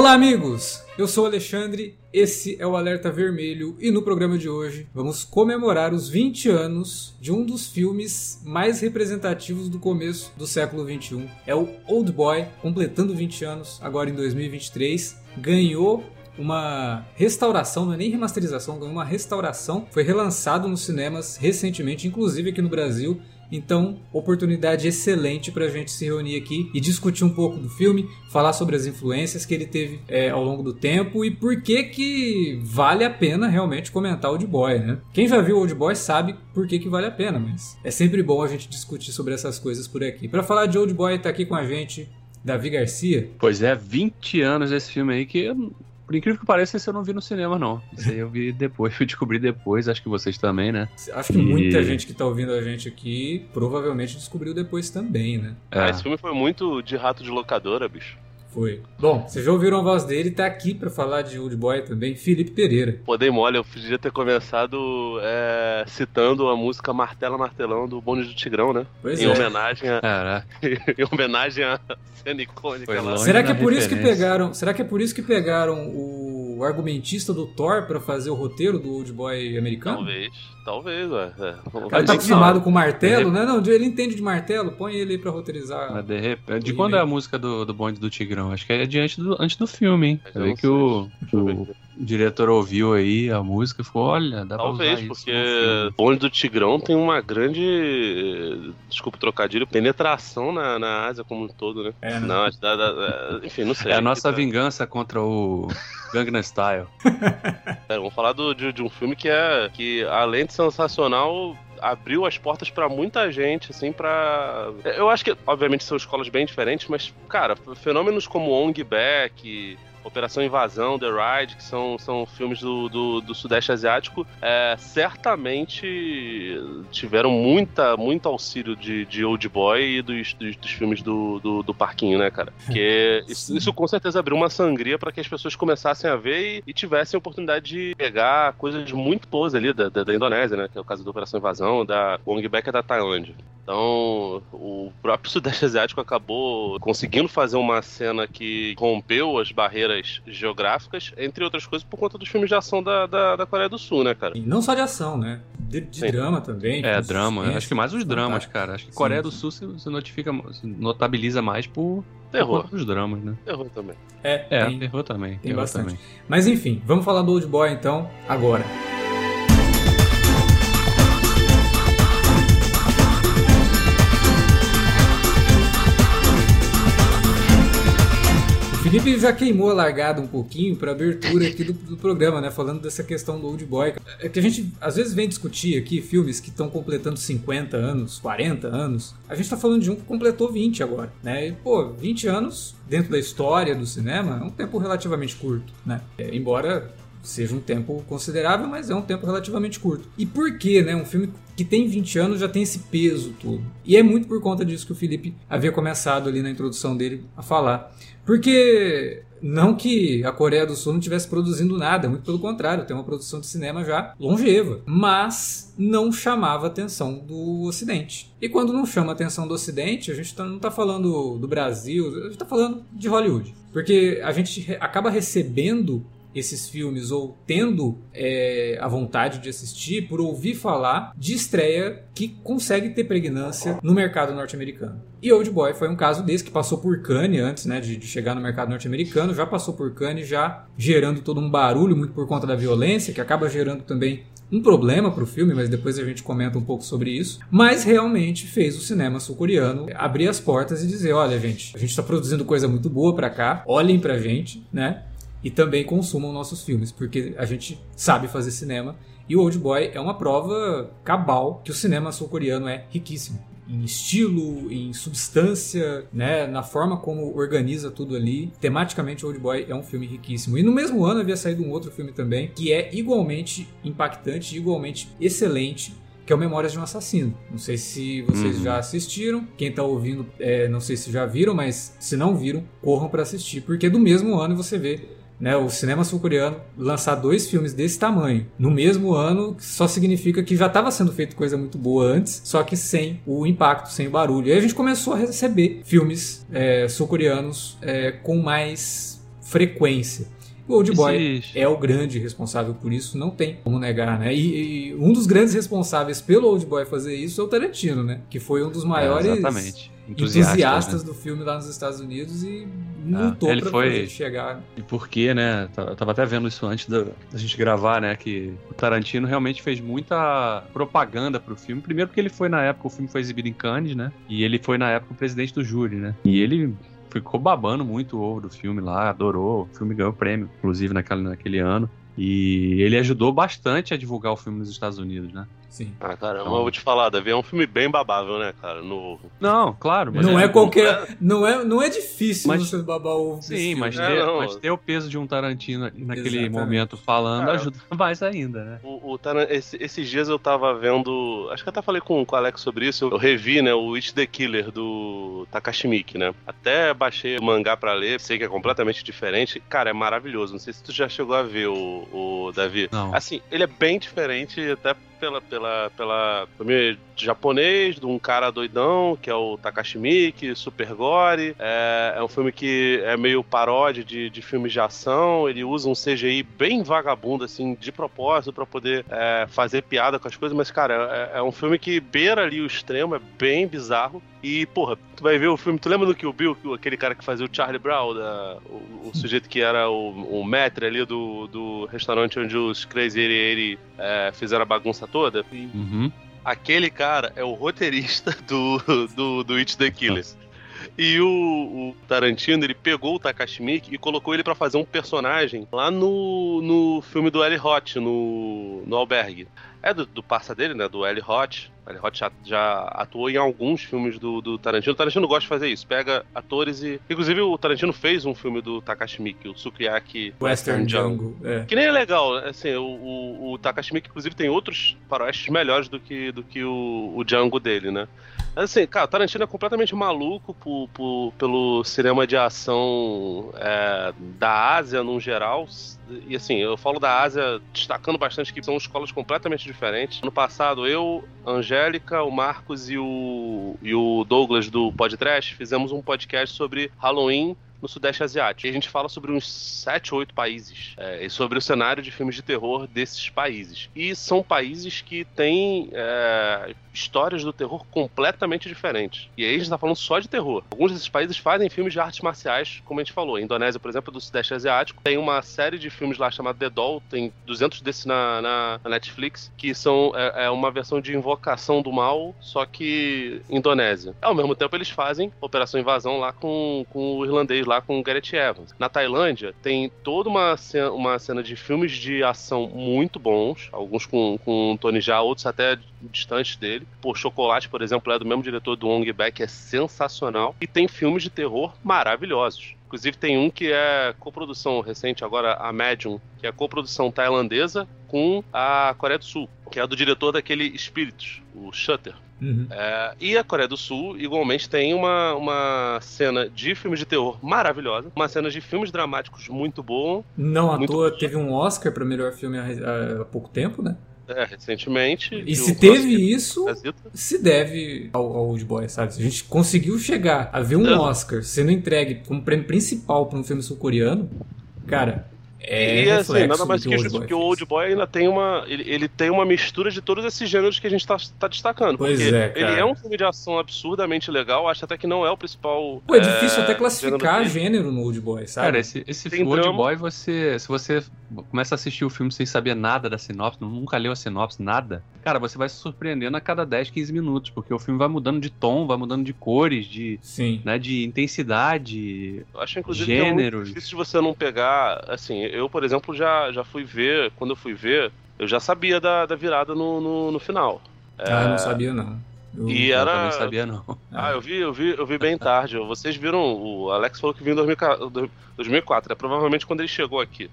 Olá, amigos! Eu sou Alexandre, esse é o Alerta Vermelho e no programa de hoje vamos comemorar os 20 anos de um dos filmes mais representativos do começo do século 21. É o Old Boy, completando 20 anos agora em 2023. Ganhou uma restauração, não é nem remasterização, ganhou uma restauração. Foi relançado nos cinemas recentemente, inclusive aqui no Brasil. Então, oportunidade excelente para a gente se reunir aqui e discutir um pouco do filme, falar sobre as influências que ele teve é, ao longo do tempo e por que que vale a pena realmente comentar Old Boy, né? Quem já viu Old Boy sabe por que que vale a pena, mas é sempre bom a gente discutir sobre essas coisas por aqui. Para falar de Old Boy, tá aqui com a gente Davi Garcia. Pois é, 20 anos desse filme aí que por incrível que pareça, esse eu não vi no cinema, não. Isso aí eu vi depois, fui descobrir depois, acho que vocês também, né? Acho que e... muita gente que tá ouvindo a gente aqui provavelmente descobriu depois também, né? É. Ah, esse filme foi muito de rato de locadora, bicho. Foi. Bom, vocês já ouviram a voz dele, tá aqui para falar de Old Boy também, Felipe Pereira. Pô, dei mole, eu podia ter começado é, citando a música Martela Martelão do Bonde do Tigrão, né? Pois em é. Homenagem a, em homenagem à cena icônica lá. Será que é por isso que pegaram, será que é por isso que pegaram o argumentista do Thor para fazer o roteiro do Old Boy americano? Talvez, talvez, ué. É. O cara tá acostumado com martelo, né? Não, ele entende de martelo, põe ele aí pra roteirizar. Mas de repente, de quando é a música do, do Bonde do Tigrão? Acho que é diante do, antes do filme, hein? Vê que o, o, diretor ouviu aí a música e falou: olha, dá Talvez, pra usar porque o Bonde do Tigrão tem uma grande. Desculpa o trocadilho, penetração na, na Ásia como um todo, né? É, né? Não, dá, dá, enfim, não sei. É a nossa vingança contra o Gangnam Style. É, vamos falar do, de, de um filme que é. que além de sensacional abriu as portas para muita gente, assim, para Eu acho que, obviamente, são escolas bem diferentes, mas, cara, fenômenos como Ong Back, Operação Invasão, The Ride, que são, são filmes do, do, do Sudeste Asiático, é, certamente tiveram muita, muito auxílio de, de Old Boy e dos, dos, dos filmes do, do, do, Parquinho, né, cara? Porque isso, isso, com certeza abriu uma sangria para que as pessoas começassem a ver e, e, tivessem a oportunidade de pegar coisas muito boas ali da, da, da, Indonésia, né? Que é o caso da Operação Invasão, da Wong Back é da Tailândia. Então, o próprio Sudeste Asiático acabou conseguindo fazer uma cena que rompeu as barreiras geográficas, entre outras coisas, por conta dos filmes de ação da, da, da Coreia do Sul, né, cara? E não só de ação, né? De, de drama também. É, drama. Acho que mais os dramas, cara. Acho que Coreia do Sul se, se notifica, se notabiliza mais por Terror. Os dramas, né? Terror também. É, é tem, terror também. Tem terror bastante. Também. Mas enfim, vamos falar do Old Boy então, agora. Felipe já queimou a largada um pouquinho para abertura aqui do, do, programa, né? Falando dessa questão do Old Boy. É que a gente às vezes vem discutir aqui filmes que estão completando 50 anos, 40 anos. A gente tá falando de um que completou 20 agora, né? E, pô, 20 anos dentro da história do cinema é um tempo relativamente curto, né? É, embora seja um tempo considerável, mas é um tempo relativamente curto. E por que, né? Um filme que tem 20 anos já tem esse peso todo. E é muito por conta disso que o Felipe havia começado ali na introdução dele a falar. Porque não que a Coreia do Sul não estivesse produzindo nada, muito pelo contrário, tem uma produção de cinema já longeva, mas não chamava a atenção do Ocidente. E quando não chama atenção do Ocidente, a gente tá, não está falando do Brasil, a gente está falando de Hollywood. Porque a gente acaba recebendo esses filmes ou tendo é, a vontade de assistir por ouvir falar de estreia que consegue ter pregnância no mercado norte-americano. E Old Boy foi um caso desse que passou por Cannes antes né, de, de chegar no mercado norte-americano, já passou por Cannes, já gerando todo um barulho, muito por conta da violência, que acaba gerando também um problema para o filme, mas depois a gente comenta um pouco sobre isso. Mas realmente fez o cinema sul-coreano abrir as portas e dizer: olha, gente, a gente está produzindo coisa muito boa para cá, olhem para gente, né? E também consumam nossos filmes, porque a gente sabe fazer cinema e o Old Boy é uma prova cabal que o cinema sul-coreano é riquíssimo em estilo, em substância, né, na forma como organiza tudo ali. Tematicamente, Old Boy é um filme riquíssimo. E no mesmo ano havia saído um outro filme também que é igualmente impactante, igualmente excelente, que é o Memórias de um Assassino. Não sei se vocês uhum. já assistiram. Quem tá ouvindo, é, não sei se já viram, mas se não viram, corram para assistir, porque do mesmo ano você vê né, o cinema sul-coreano lançar dois filmes desse tamanho no mesmo ano só significa que já estava sendo feito coisa muito boa antes, só que sem o impacto, sem o barulho. E aí a gente começou a receber filmes é, sul-coreanos é, com mais frequência. O Old Boy é o grande responsável por isso, não tem como negar, né? E, e, um dos grandes responsáveis pelo Old Boy fazer isso é o Tarantino, né? Que foi um dos maiores é, entusiastas, entusiastas né? do filme lá nos Estados Unidos e lutou é, ele pra foi... chegar. E por quê, né? Eu tava até vendo isso antes da, da gente gravar, né? Que o Tarantino realmente fez muita propaganda pro filme. Primeiro porque ele foi na época, o filme foi exibido em Cannes, né? E ele foi na época o presidente do júri, né? E ele ficou babando muito o ovo do filme lá, adorou. O filme ganhou prêmio, inclusive, naquele, naquele ano. E ele ajudou bastante a divulgar o filme nos Estados Unidos, né? Sim. Ah, caramba, então... eu vou te falar, Davi, é um filme bem babável, né, cara? No... Não, claro. Mas não é, é qualquer. Não é, não é difícil mas... você babar ovo. Sim, mas, ter, é, mas ter o peso de um Tarantino naquele Exatamente. momento falando cara, ajuda mais ainda, né? O, o Taran... Esse, esses dias eu tava vendo. Acho que eu até falei com, com o Alex sobre isso. Eu revi, né, o It the Killer do Takashi Miike, né? Até baixei o mangá pra ler, sei que é completamente diferente. Cara, é maravilhoso. Não sei se tu já chegou a ver o, o Davi. Não. Assim, ele é bem diferente, até pela, pela, pela filme japonês, de um cara doidão, que é o Takashi Miike, super gore. É, é um filme que é meio paródia de, de filmes de ação. Ele usa um CGI bem vagabundo, assim, de propósito, para poder é, fazer piada com as coisas. Mas, cara, é, é um filme que beira ali o extremo, é bem bizarro. E, porra, tu vai ver o filme. Tu lembra do Kill Bill, aquele cara que fazia o Charlie Brown, da, o, o sujeito que era o, o maître ali do, do restaurante onde os Crazy 88 é, fizeram a bagunça toda? Uhum. Aquele cara é o roteirista do, do, do It the Killer. E o, o, Tarantino, ele pegou o Takashi Miike e colocou ele para fazer um personagem lá no, no filme do Eli Hot, no, no Albergue. É do, do parça dele, né? Do Eli Hot. Eli Hot já, já, atuou em alguns filmes do, do Tarantino. O Tarantino gosta de fazer isso. Pega atores e... Inclusive, o Tarantino fez um filme do Takashi Miike, o Sukiyaki Western, Western Jungle. É. Que nem é legal. Assim, o, o, o Takashi Miike, inclusive, tem outros faroestes melhores do que, do que o, o Django dele, né? Assim, cara, Tarantino é completamente maluco por, por, pelo cinema de ação é, da Ásia, no geral. E assim, eu falo da Ásia destacando bastante que são escolas completamente diferentes. No passado, eu, Angélica, o Marcos e o, e o Douglas do Podcast fizemos um podcast sobre Halloween no Sudeste Asiático. E a gente fala sobre uns 7 ou 8 países é, e sobre o cenário de filmes de terror desses países. E são países que têm é, histórias do terror completamente diferentes. E aí a gente tá falando só de terror. Alguns desses países fazem filmes de artes marciais, como a gente falou. A Indonésia, por exemplo, do Sudeste Asiático, tem uma série de filmes lá chamada The Doll, tem 200 desses na, na, na Netflix, que são é, é, uma versão de Invocação do Mal, só que Indonésia. Ao mesmo tempo, eles fazem Operação Invasão lá com, com o irlandês, lá com o Gareth Evans. Na Tailândia, tem toda uma cena, uma cena de filmes de ação muito bons, alguns com, com Tony Jaa, outros até distantes dele. Pô, Chocolate, por exemplo, é do mesmo diretor do Ong Bak, é sensacional. E tem filmes de terror maravilhosos. Inclusive tem um que é coprodução recente agora, a Medium, que é coprodução tailandesa com a Coreia do Sul, que é do diretor daquele Espíritos, o Shutter. Uhum. É, e a Coreia do Sul, igualmente, tem uma, uma cena de filmes de terror maravilhosa, uma cena de filmes dramáticos muito boa. Não à toa, teve um Oscar para melhor filme há, há pouco tempo, né? É, recentemente. E se teve isso, se deve ao, ao Old Boy, sabe? Se a gente conseguiu chegar a ver um é. Oscar sendo entregue como prêmio principal para um filme sul-coreano, cara, é e assim, nada mais que isso, porque o Old Boy ainda tem uma. Ele, ele, tem uma mistura de todos esses gêneros que a gente tá, tá destacando. Pois porque é, ele é um filme de ação absurdamente legal, acho até que não é o principal. Pô, é difícil é, até classificar gênero, gênero, no Old Boy, sabe? Cara, esse, esse Old drama. Boy, você. Se você começa a assistir o filme sem saber nada da sinopse, nunca leu a sinopse, nada, cara, você vai se surpreendendo a cada 10, 15 minutos, porque o filme vai mudando de tom, vai mudando de cores, de. Sim. Né, de intensidade. Eu acho, inclusive, gêneros. que é difícil de você não pegar. Assim, eu, por exemplo, já já, fui ver, quando eu fui ver, eu já sabia da, da virada no, no, no final. Ah, eu não sabia não. Eu, e era... Não sabia não. Ah, eu vi, eu vi, eu vi bem tarde. Vocês viram, o Alex falou que viu em 2004, é provavelmente quando ele chegou aqui.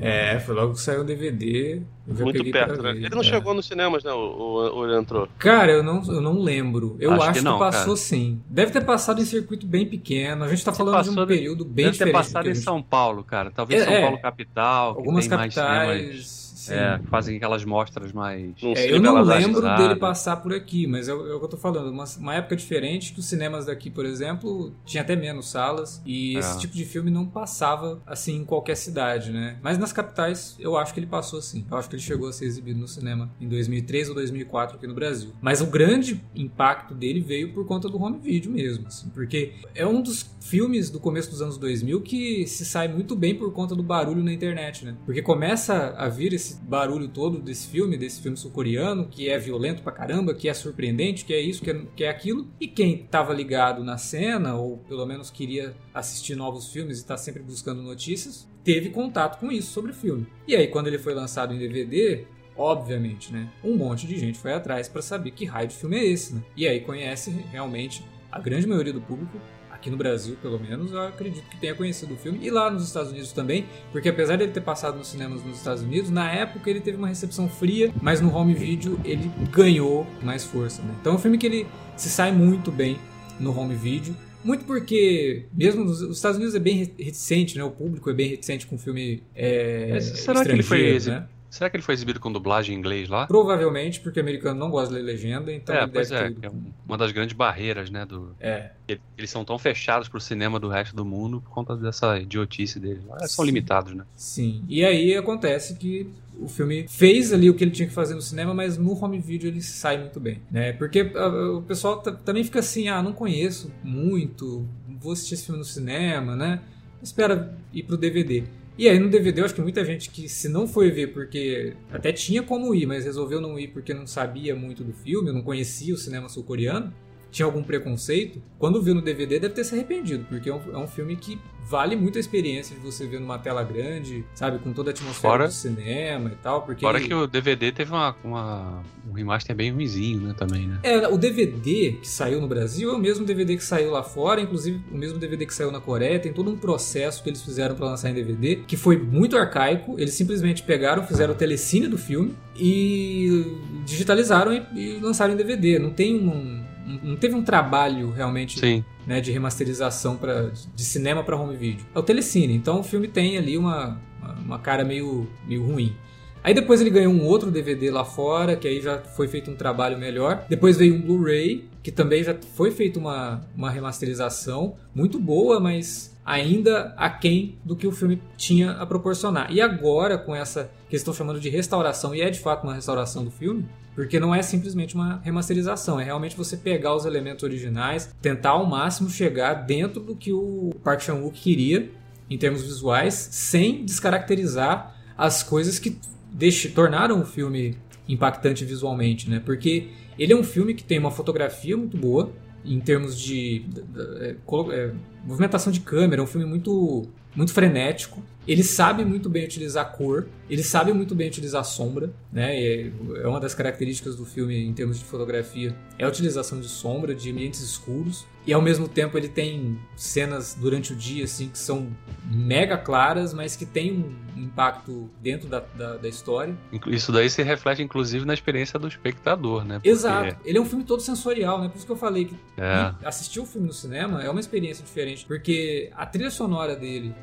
É, foi logo que saiu o DVD. Muito perto, né? Ele não é. chegou nos cinemas, né? Ou, ele entrou? Cara, eu não, eu não lembro. Eu acho, acho que, não, que, passou cara. sim. Deve ter passado em circuito bem pequeno. A gente tá falando de um período bem deve diferente. Deve ter passado em São Paulo, cara. Talvez é, São Paulo capital. Algumas capitais É, fazem aquelas mostras mais. É, eu não lembro dele passar por aqui, mas é, é, o que eu tô falando. Uma, uma, época diferente que os cinemas daqui, por exemplo, tinha até menos salas e é. esse tipo de filme não passava assim em qualquer cidade, né? Mas nas capitais eu acho que ele passou assim. Eu acho que ele chegou a ser exibido no cinema em 2003 ou 2004 aqui no Brasil. Mas o grande impacto dele veio por conta do home video mesmo, assim, porque é um dos filmes do começo dos anos 2000 que se sai muito bem por conta do barulho na internet, né? Porque começa a vir esse barulho todo desse filme, desse filme sul-coreano, que é violento pra caramba, que é surpreendente, que é isso, que é, que é aquilo. E quem tava ligado na cena, ou pelo menos queria assistir novos filmes e tá sempre buscando notícias, teve contato com isso sobre o filme. E aí, quando ele foi lançado em DVD, obviamente, né? Um monte de gente foi atrás para saber que raio de filme é esse, né? E aí conhece realmente a grande maioria do público aqui no Brasil, pelo menos, eu acredito que tenha conhecido o filme. E lá nos Estados Unidos também, porque apesar dele ter passado nos cinemas nos Estados Unidos, na época ele teve uma recepção fria, mas no home video ele ganhou mais força. Né? Então é um filme que ele se sai muito bem no home video. Muito porque, mesmo nos Estados Unidos é bem reticente, né? O público é bem reticente com filme é, Será que ele foi né? Será que ele foi exibido com dublagem em inglês lá? Provavelmente, porque o americano não gosta de ler legenda, então é, pois é, é uma das grandes barreiras, né, do... É. Eles são tão fechados pro cinema do resto do mundo por conta dessa idiotice deles. Eles são limitados, né? Sim. E aí acontece que o filme fez ali o que ele tinha que fazer no cinema, mas no home video ele sai muito bem, né? Porque uh, o pessoal também fica assim, ah, não conheço muito, vou assistir esse filme no cinema, né? Espera ir pro DVD. E aí no DVD eu acho que muita gente que se não foi ver porque até tinha como ir, mas resolveu não ir porque não sabia muito do filme, não conhecia o cinema sul-coreano, tinha algum preconceito, quando viu no DVD deve ter se arrependido, porque é um, é um filme que vale muito a experiência de você ver numa tela grande, sabe, com toda a atmosfera fora, do cinema e tal. Porque fora ele... que o DVD teve uma, uma, um remaster bem ruimzinho, né, também, né? É, o DVD que saiu no Brasil é o mesmo DVD que saiu lá fora, inclusive o mesmo DVD que saiu na Coreia, tem todo um processo que eles fizeram para lançar em DVD, que foi muito arcaico, eles simplesmente pegaram, fizeram o telecine do filme e digitalizaram e, e lançaram em DVD. Não tem um não teve um trabalho realmente né, de remasterização pra, de cinema para home video. É o telecine, então o filme tem ali uma, uma cara meio, meio ruim. Aí depois ele ganhou um outro DVD lá fora, que aí já foi feito um trabalho melhor. Depois veio um Blu-ray, que também já foi feito uma, uma remasterização muito boa, mas ainda aquém do que o filme tinha a proporcionar. E agora, com essa que eles estão chamando de restauração, e é de fato uma restauração do filme, porque não é simplesmente uma remasterização, é realmente você pegar os elementos originais, tentar ao máximo chegar dentro do que o Park Chan-wook queria em termos visuais, sem descaracterizar as coisas que deixe, tornaram o filme impactante visualmente, né? Porque ele é um filme que tem uma fotografia muito boa em termos de, de, de, de movimentação de câmera, é um filme muito muito frenético. Ele sabe muito bem utilizar cor, ele sabe muito bem utilizar sombra, né? É, é uma das características do filme em termos de fotografia, é a utilização de sombra, de ambientes escuros. E ao mesmo tempo ele tem cenas durante o dia assim que são mega claras, mas que tem um impacto dentro da, da, da história. Isso daí se reflete inclusive na experiência do espectador, né? Porque... Exato. Ele é um filme todo sensorial, né? Por isso que eu falei que é. assistir o filme no cinema é uma experiência diferente, porque a trilha sonora dele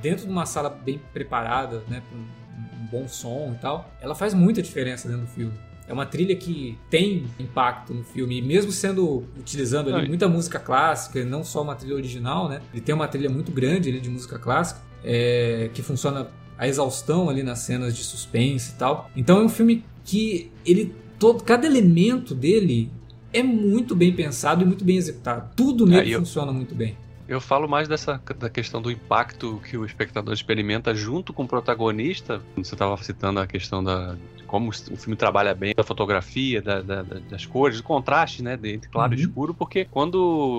dentro de uma sala bem preparada, né, com um bom som e tal, ela faz muita diferença dentro do filme. É uma trilha que tem impacto no filme, e mesmo sendo utilizando ali muita música clássica, não só uma trilha original, né? Ele tem uma trilha muito grande ali de música clássica, é, que funciona a exaustão ali nas cenas de suspense e tal. Então é um filme que ele todo cada elemento dele é muito bem pensado e muito bem executado. Tudo nele funciona muito bem. Eu falo mais dessa da questão do impacto que o espectador experimenta junto com o protagonista. Você estava citando a questão da como o filme trabalha bem da fotografia, da, da, das cores, do contraste, né, entre claro uhum. e escuro, porque quando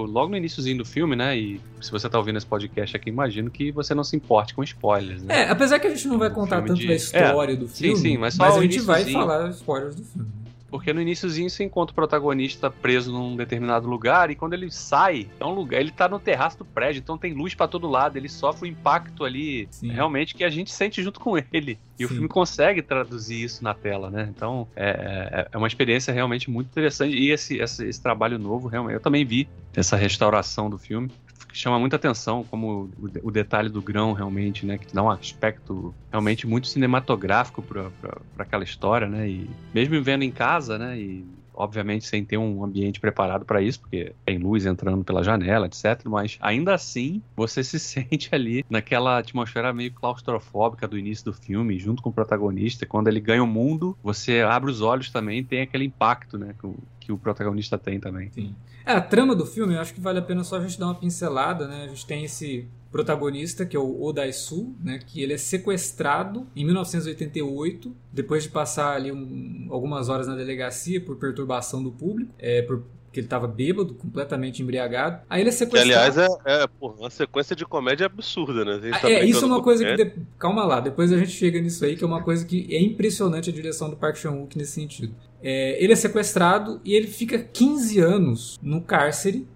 logo no iníciozinho do filme, né, e se você está ouvindo esse podcast aqui, imagino que você não se importe com spoilers, né? É, apesar que a gente não vai contar tanto de... da história é, do filme, sim, sim, mas, mas a gente vai falar spoilers do filme. Porque no iníciozinho você encontra o protagonista preso num determinado lugar e quando ele sai, é um lugar, ele tá no terraço do prédio, então tem luz para todo lado, ele sofre um impacto ali, Sim. realmente que a gente sente junto com ele. E Sim. o filme consegue traduzir isso na tela, né? Então é, é, é uma experiência realmente muito interessante. E esse, esse, esse trabalho novo, realmente, eu também vi essa restauração do filme chama muita atenção, como o, o, detalhe do grão realmente, né? Que dá um aspecto realmente muito cinematográfico para aquela história, né? E mesmo vendo em casa, né? E obviamente sem ter um ambiente preparado para isso, porque tem luz entrando pela janela, etc. Mas ainda assim, você se sente ali naquela atmosfera meio claustrofóbica do início do filme, junto com o protagonista. Quando ele ganha o mundo, você abre os olhos também, tem aquele impacto, né? Que o, que o protagonista tem também. Sim. É, a trama do filme, eu acho que vale a pena só a gente dar uma pincelada, né? A gente tem esse protagonista, que é o Odaisu, né, que ele é sequestrado em 1988, depois de passar ali um, algumas horas na delegacia por perturbação do público, é, por que ele estava bêbado, completamente embriagado. Aí ele é sequestrado. Que, aliás, é, é porra, uma sequência de comédia absurda, né? Tá é, isso é uma coisa que. De... Calma lá, depois a gente chega nisso aí, que é uma coisa que é impressionante a direção do Park Chan-wook nesse sentido. É, ele é sequestrado e ele fica 15 anos no cárcere,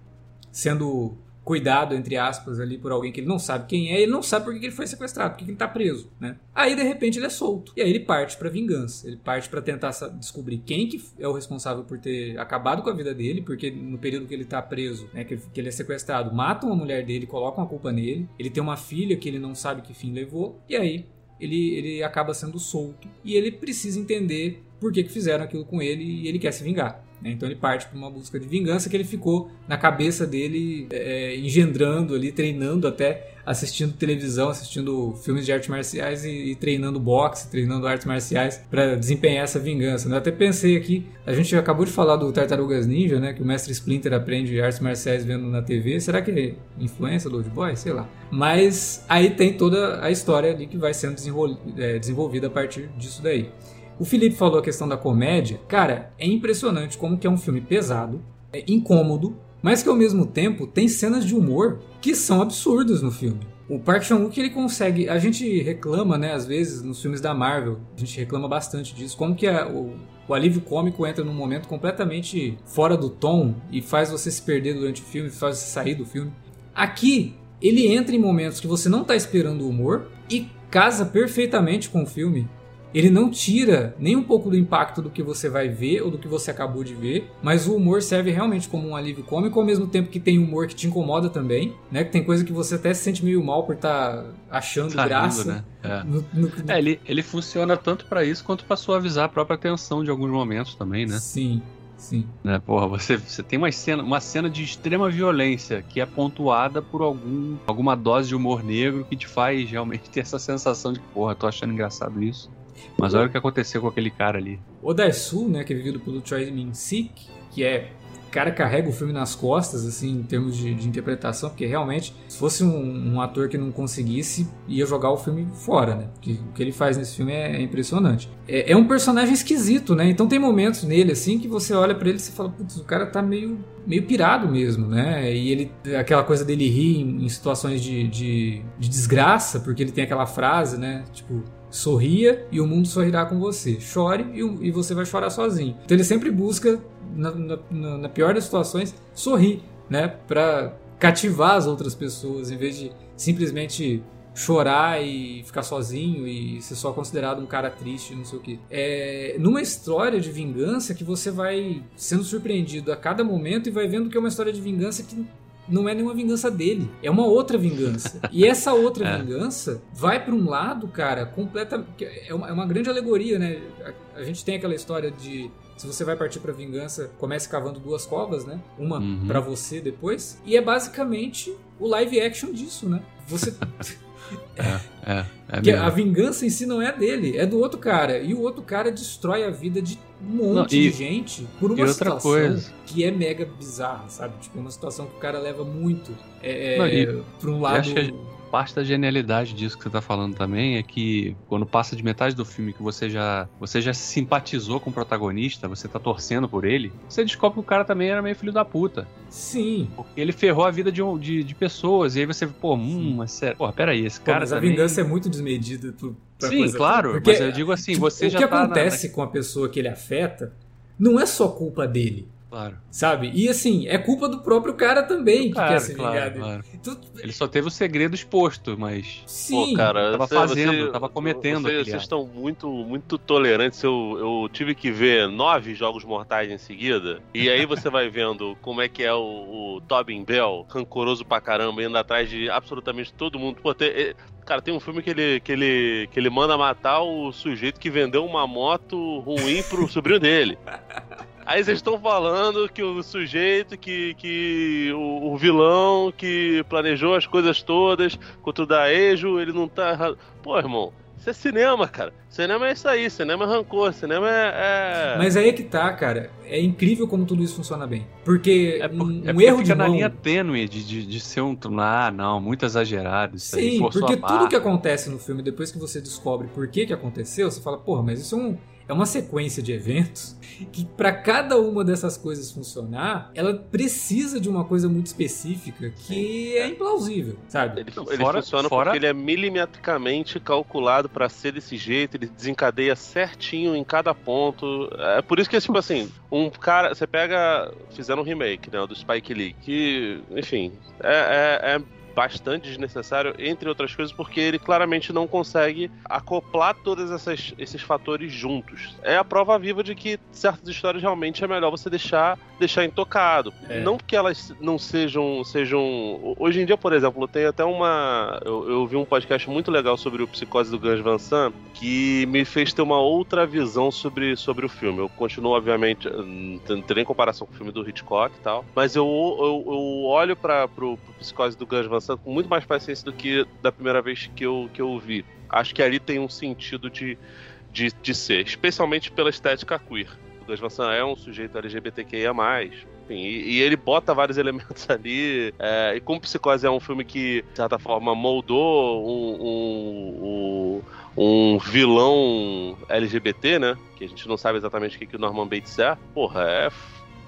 sendo cuidado, entre aspas, ali por alguém que ele não sabe quem é, ele não sabe por que ele foi sequestrado, por que ele tá preso, né? Aí, de repente, ele é solto. E aí ele parte pra vingança. Ele parte para tentar descobrir quem que é o responsável por ter acabado com a vida dele, porque no período que ele tá preso, né, que, ele é sequestrado, matam a mulher dele, colocam a culpa nele. Ele tem uma filha que ele não sabe que fim levou. E aí, ele, ele acaba sendo solto. E ele precisa entender por que, que fizeram aquilo com ele e ele quer se vingar. Né? Então ele parte para uma busca de vingança que ele ficou na cabeça dele é, é, engendrando ali, treinando até, assistindo televisão, assistindo filmes de artes marciais e, e treinando boxe, treinando artes marciais para desempenhar essa vingança. Né? Eu até pensei aqui, a gente acabou de falar do Tartarugas Ninja, né? Que o mestre Splinter aprende artes marciais vendo na TV. Será que é influência do Old Boy? Sei lá. Mas aí tem toda a história ali que vai sendo é, desenvolvida a partir disso daí. O Felipe falou a questão da comédia. Cara, é impressionante como que é um filme pesado, é incômodo, mas que ao mesmo tempo tem cenas de humor que são absurdas no filme. O Park Chan-wook ele consegue, a gente reclama, né, às vezes nos filmes da Marvel, a gente reclama bastante disso, como que a, o, o alívio cômico entra num momento completamente fora do tom e faz você se perder durante o filme, faz você sair do filme. Aqui ele entra em momentos que você não está esperando o humor e casa perfeitamente com o filme. Ele não tira nem um pouco do impacto do que você vai ver ou do que você acabou de ver, mas o humor serve realmente como um alívio cômico, ao mesmo tempo que tem humor que te incomoda também, né? Que tem coisa que você até se sente meio mal por estar tá achando tá graça. Rindo, né? É, no, no... é ele, ele funciona tanto para isso quanto para suavizar a própria tensão de alguns momentos também, né? Sim. Sim. Né, porra, você, você tem uma cena, uma cena de extrema violência que é pontuada por algum, alguma dose de humor negro que te faz realmente ter essa sensação de que, porra, tô achando engraçado isso. Mas olha o que aconteceu com aquele cara ali. O Daisu, né, que é vivido pelo Choi Min-sik, que é cara carrega o filme nas costas, assim, em termos de, de interpretação, porque realmente, se fosse um, um, ator que não conseguisse, ia jogar o filme fora, né? Porque o que ele faz nesse filme é, é impressionante. É, é, um personagem esquisito, né? Então tem momentos nele, assim, que você olha para ele e você fala, putz, o cara tá meio, meio pirado mesmo, né? E ele, aquela coisa dele rir em, em situações de, de, de desgraça, porque ele tem aquela frase, né? Tipo, Sorria e o mundo sorrirá com você. Chore e, e você vai chorar sozinho. Então ele sempre busca, na, na, na pior das situações, sorrir, né? Pra cativar as outras pessoas, em vez de simplesmente chorar e ficar sozinho e ser só considerado um cara triste, não sei o que. É numa história de vingança que você vai sendo surpreendido a cada momento e vai vendo que é uma história de vingança que não é nenhuma vingança dele, é uma outra vingança. e essa outra é. vingança vai para um lado, cara, completamente. É uma, é uma grande alegoria, né? A, a, gente tem aquela história de. Se você vai partir para vingança, comece cavando duas covas, né? Uma uhum. para você depois. E é basicamente o live action disso, né? Você. É, é, é que a vingança em si não é dele, é do outro cara. E o outro cara destrói a vida de um monte não, e, de gente por uma situação coisa. que é mega bizarra, sabe? Tipo, uma situação que o cara leva muito é, não, e, pra um lado parte da genialidade disso que você tá falando também é que quando passa de metade do filme que você já você já simpatizou com o protagonista, você tá torcendo por ele, você descobre que o cara também era meio filho da puta. Sim. Porque ele ferrou a vida de, de, de pessoas. E aí você, pô, hum, mas sério. Pô, peraí, esse cara. Pô, mas também... a vingança é muito desmedida. Sim, coisa. claro. Porque, mas eu digo assim, tipo, você já O que tá acontece na... com a pessoa que ele afeta não é só culpa dele. Claro. Sabe? E assim, é culpa do próprio cara também que quer ser claro, claro. Então, Ele só teve o segredo exposto, mas. sim. Pô, cara, tava você- fazendo, você- tava cometendo Vocês, aquele vocês estão muito, muito tolerantes. Eu, eu tive que ver nove jogos mortais em seguida. E aí você vai vendo como é que é o, o Tobin Bell, rancoroso pra caramba, indo atrás de absolutamente todo mundo. Pô, tem- é- cara, tem um filme que ele, que, ele, que ele manda matar o sujeito que vendeu uma moto ruim pro sobrinho dele. Aí vocês estão falando que o sujeito que. que o, o vilão que planejou as coisas todas contra o Daejo, ele não tá errado. Pô, irmão, isso é cinema, cara. Cinema é isso aí, cinema é rancor, cinema é. é- Mas aí é que tá, cara. É incrível como tudo isso funciona bem. Porque É, por, um, é um porque erro fica de na mão... linha tênue de, de, de ser um. Ah, não, muito exagerado. Isso aí Sim, forçou porque tudo que acontece no filme, depois que você descobre por que que aconteceu, você fala, porra, mas isso é, um- é uma sequência de eventos que pra cada uma dessas coisas funcionar, ela precisa de uma coisa muito específica que é implausível, sabe? Ele, ele fora- funciona fora- porque ele é milimetricamente calculado pra ser desse jeito, ele desencadeia certinho em cada ponto. É por isso que, tipo assim, um cara. Você pega. Fizeram um remake, né? Do Spike Lee, que, enfim, é- é- é bastante desnecessário, entre outras coisas, porque ele claramente não consegue acoplar todos esses fatores juntos. É a prova viva de que certas histórias realmente é melhor você deixar, deixar intocado. É. Não que elas não sejam, sejam. Hoje em dia, por exemplo, tem até uma. Eu, eu vi um podcast muito legal sobre o psicose do Gus Van Sant que me fez ter uma outra visão sobre, sobre o filme. Eu continuo, obviamente, não tem nem comparação com o filme do Hitchcock e tal, mas eu, eu, eu olho para pro, pro psicose do Gus Van Sant com muito mais paciência do que da primeira vez que eu, que eu vi. Acho que ali tem um sentido de, de, de ser, especialmente pela estética queer. O Gus é um sujeito LGBTQIA+, enfim, e, e ele bota vários elementos ali. é, e como Psicose é um filme que, de certa forma, moldou um, um, um, um vilão LGBT, né? Que a gente não sabe exatamente o que, que o Norman Bates é. Porra, é,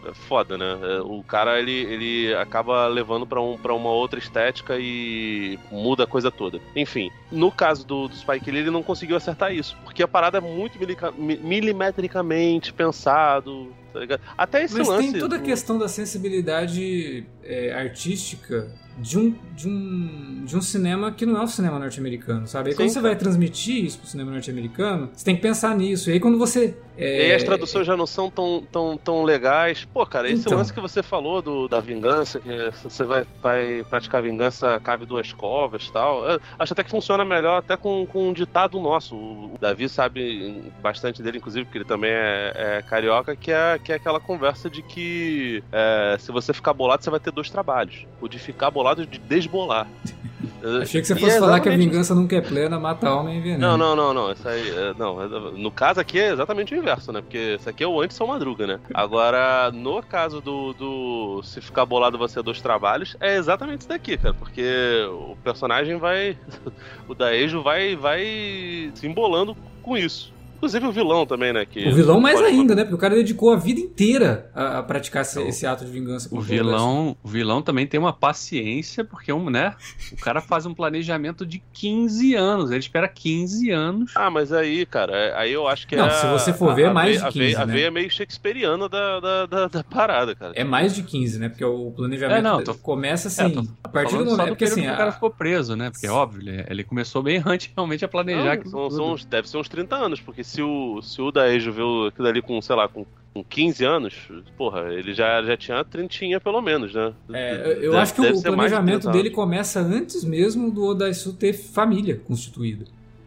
é foda, né? É, O cara, ele, ele acaba levando pra, um, pra uma outra estética e muda a coisa toda. Enfim, no caso do, do Spike Lee, ele não conseguiu acertar isso. Porque a parada é muito milica- mi- milimetricamente pensado, tá ligado? Até esse Mas lance... tem toda a questão da sensibilidade é, artística de um, de, um, de um cinema que não é o cinema norte-americano, sabe? Sim, quando você cara. vai transmitir isso pro cinema norte-americano, você tem que pensar nisso. E aí quando você. E é, aí as traduções já não são tão, tão, tão legais. Pô, cara, esse Então. lance que você falou do, da vingança, que você vai, vai praticar vingança, cabe duas covas e tal. eu acho até que funciona melhor até com, com um ditado nosso. O Davi sabe bastante dele, inclusive, porque ele também é, é carioca, que é, que é aquela conversa de que é, se você ficar bolado, você vai ter dois trabalhos. O de ficar bolado e de desbolar. Achei que você fosse é falar que a exatamente vingança nunca é plena, mata a alma e envenena. não, não, não, não. Isso aí. é, Não, é- no caso aqui é exatamente o inverso, né? Porque isso aqui é o antes São Madruga, né? Agora, no caso do, do Se Ficar Bolado Você é Dois Trabalhos, é exatamente isso daqui, cara. Porque o personagem vai. O Daejo vai, vai se embolando com isso. Inclusive o vilão também, né? Que O vilão mais pode- ainda, né? Porque o cara dedicou a vida inteira a, a praticar esse, esse ato de vingança. O vilão, o vilão também tem uma paciência, porque um, né? O cara faz um planejamento de 15 anos. Ele espera 15 anos. Ah, mas aí, cara, é- aí eu acho que Não, é. se você for ver, é a- a mais veia- de a veia- 15, A né? veia meio shakespeariana da, da, da, da parada, cara. É mais de 15, né? Porque o planejamento É, não, tô- começa assim. É, tô a partir do momento. do Porque assim. que o cara a- ficou preso, né? Porque, óbvio, ele, ele começou bem antes realmente a planejar Não, aquilo são, são uns- deve ser uns 30 anos, porque se o, se o Daejo viu aquilo ali com, sei lá, com, com 15 anos, porra, ele já, já tinha trintinha pelo menos, né? É, eu Deve- acho que o de planejamento 30 dele começa antes mesmo do Odaisu ter família constituída.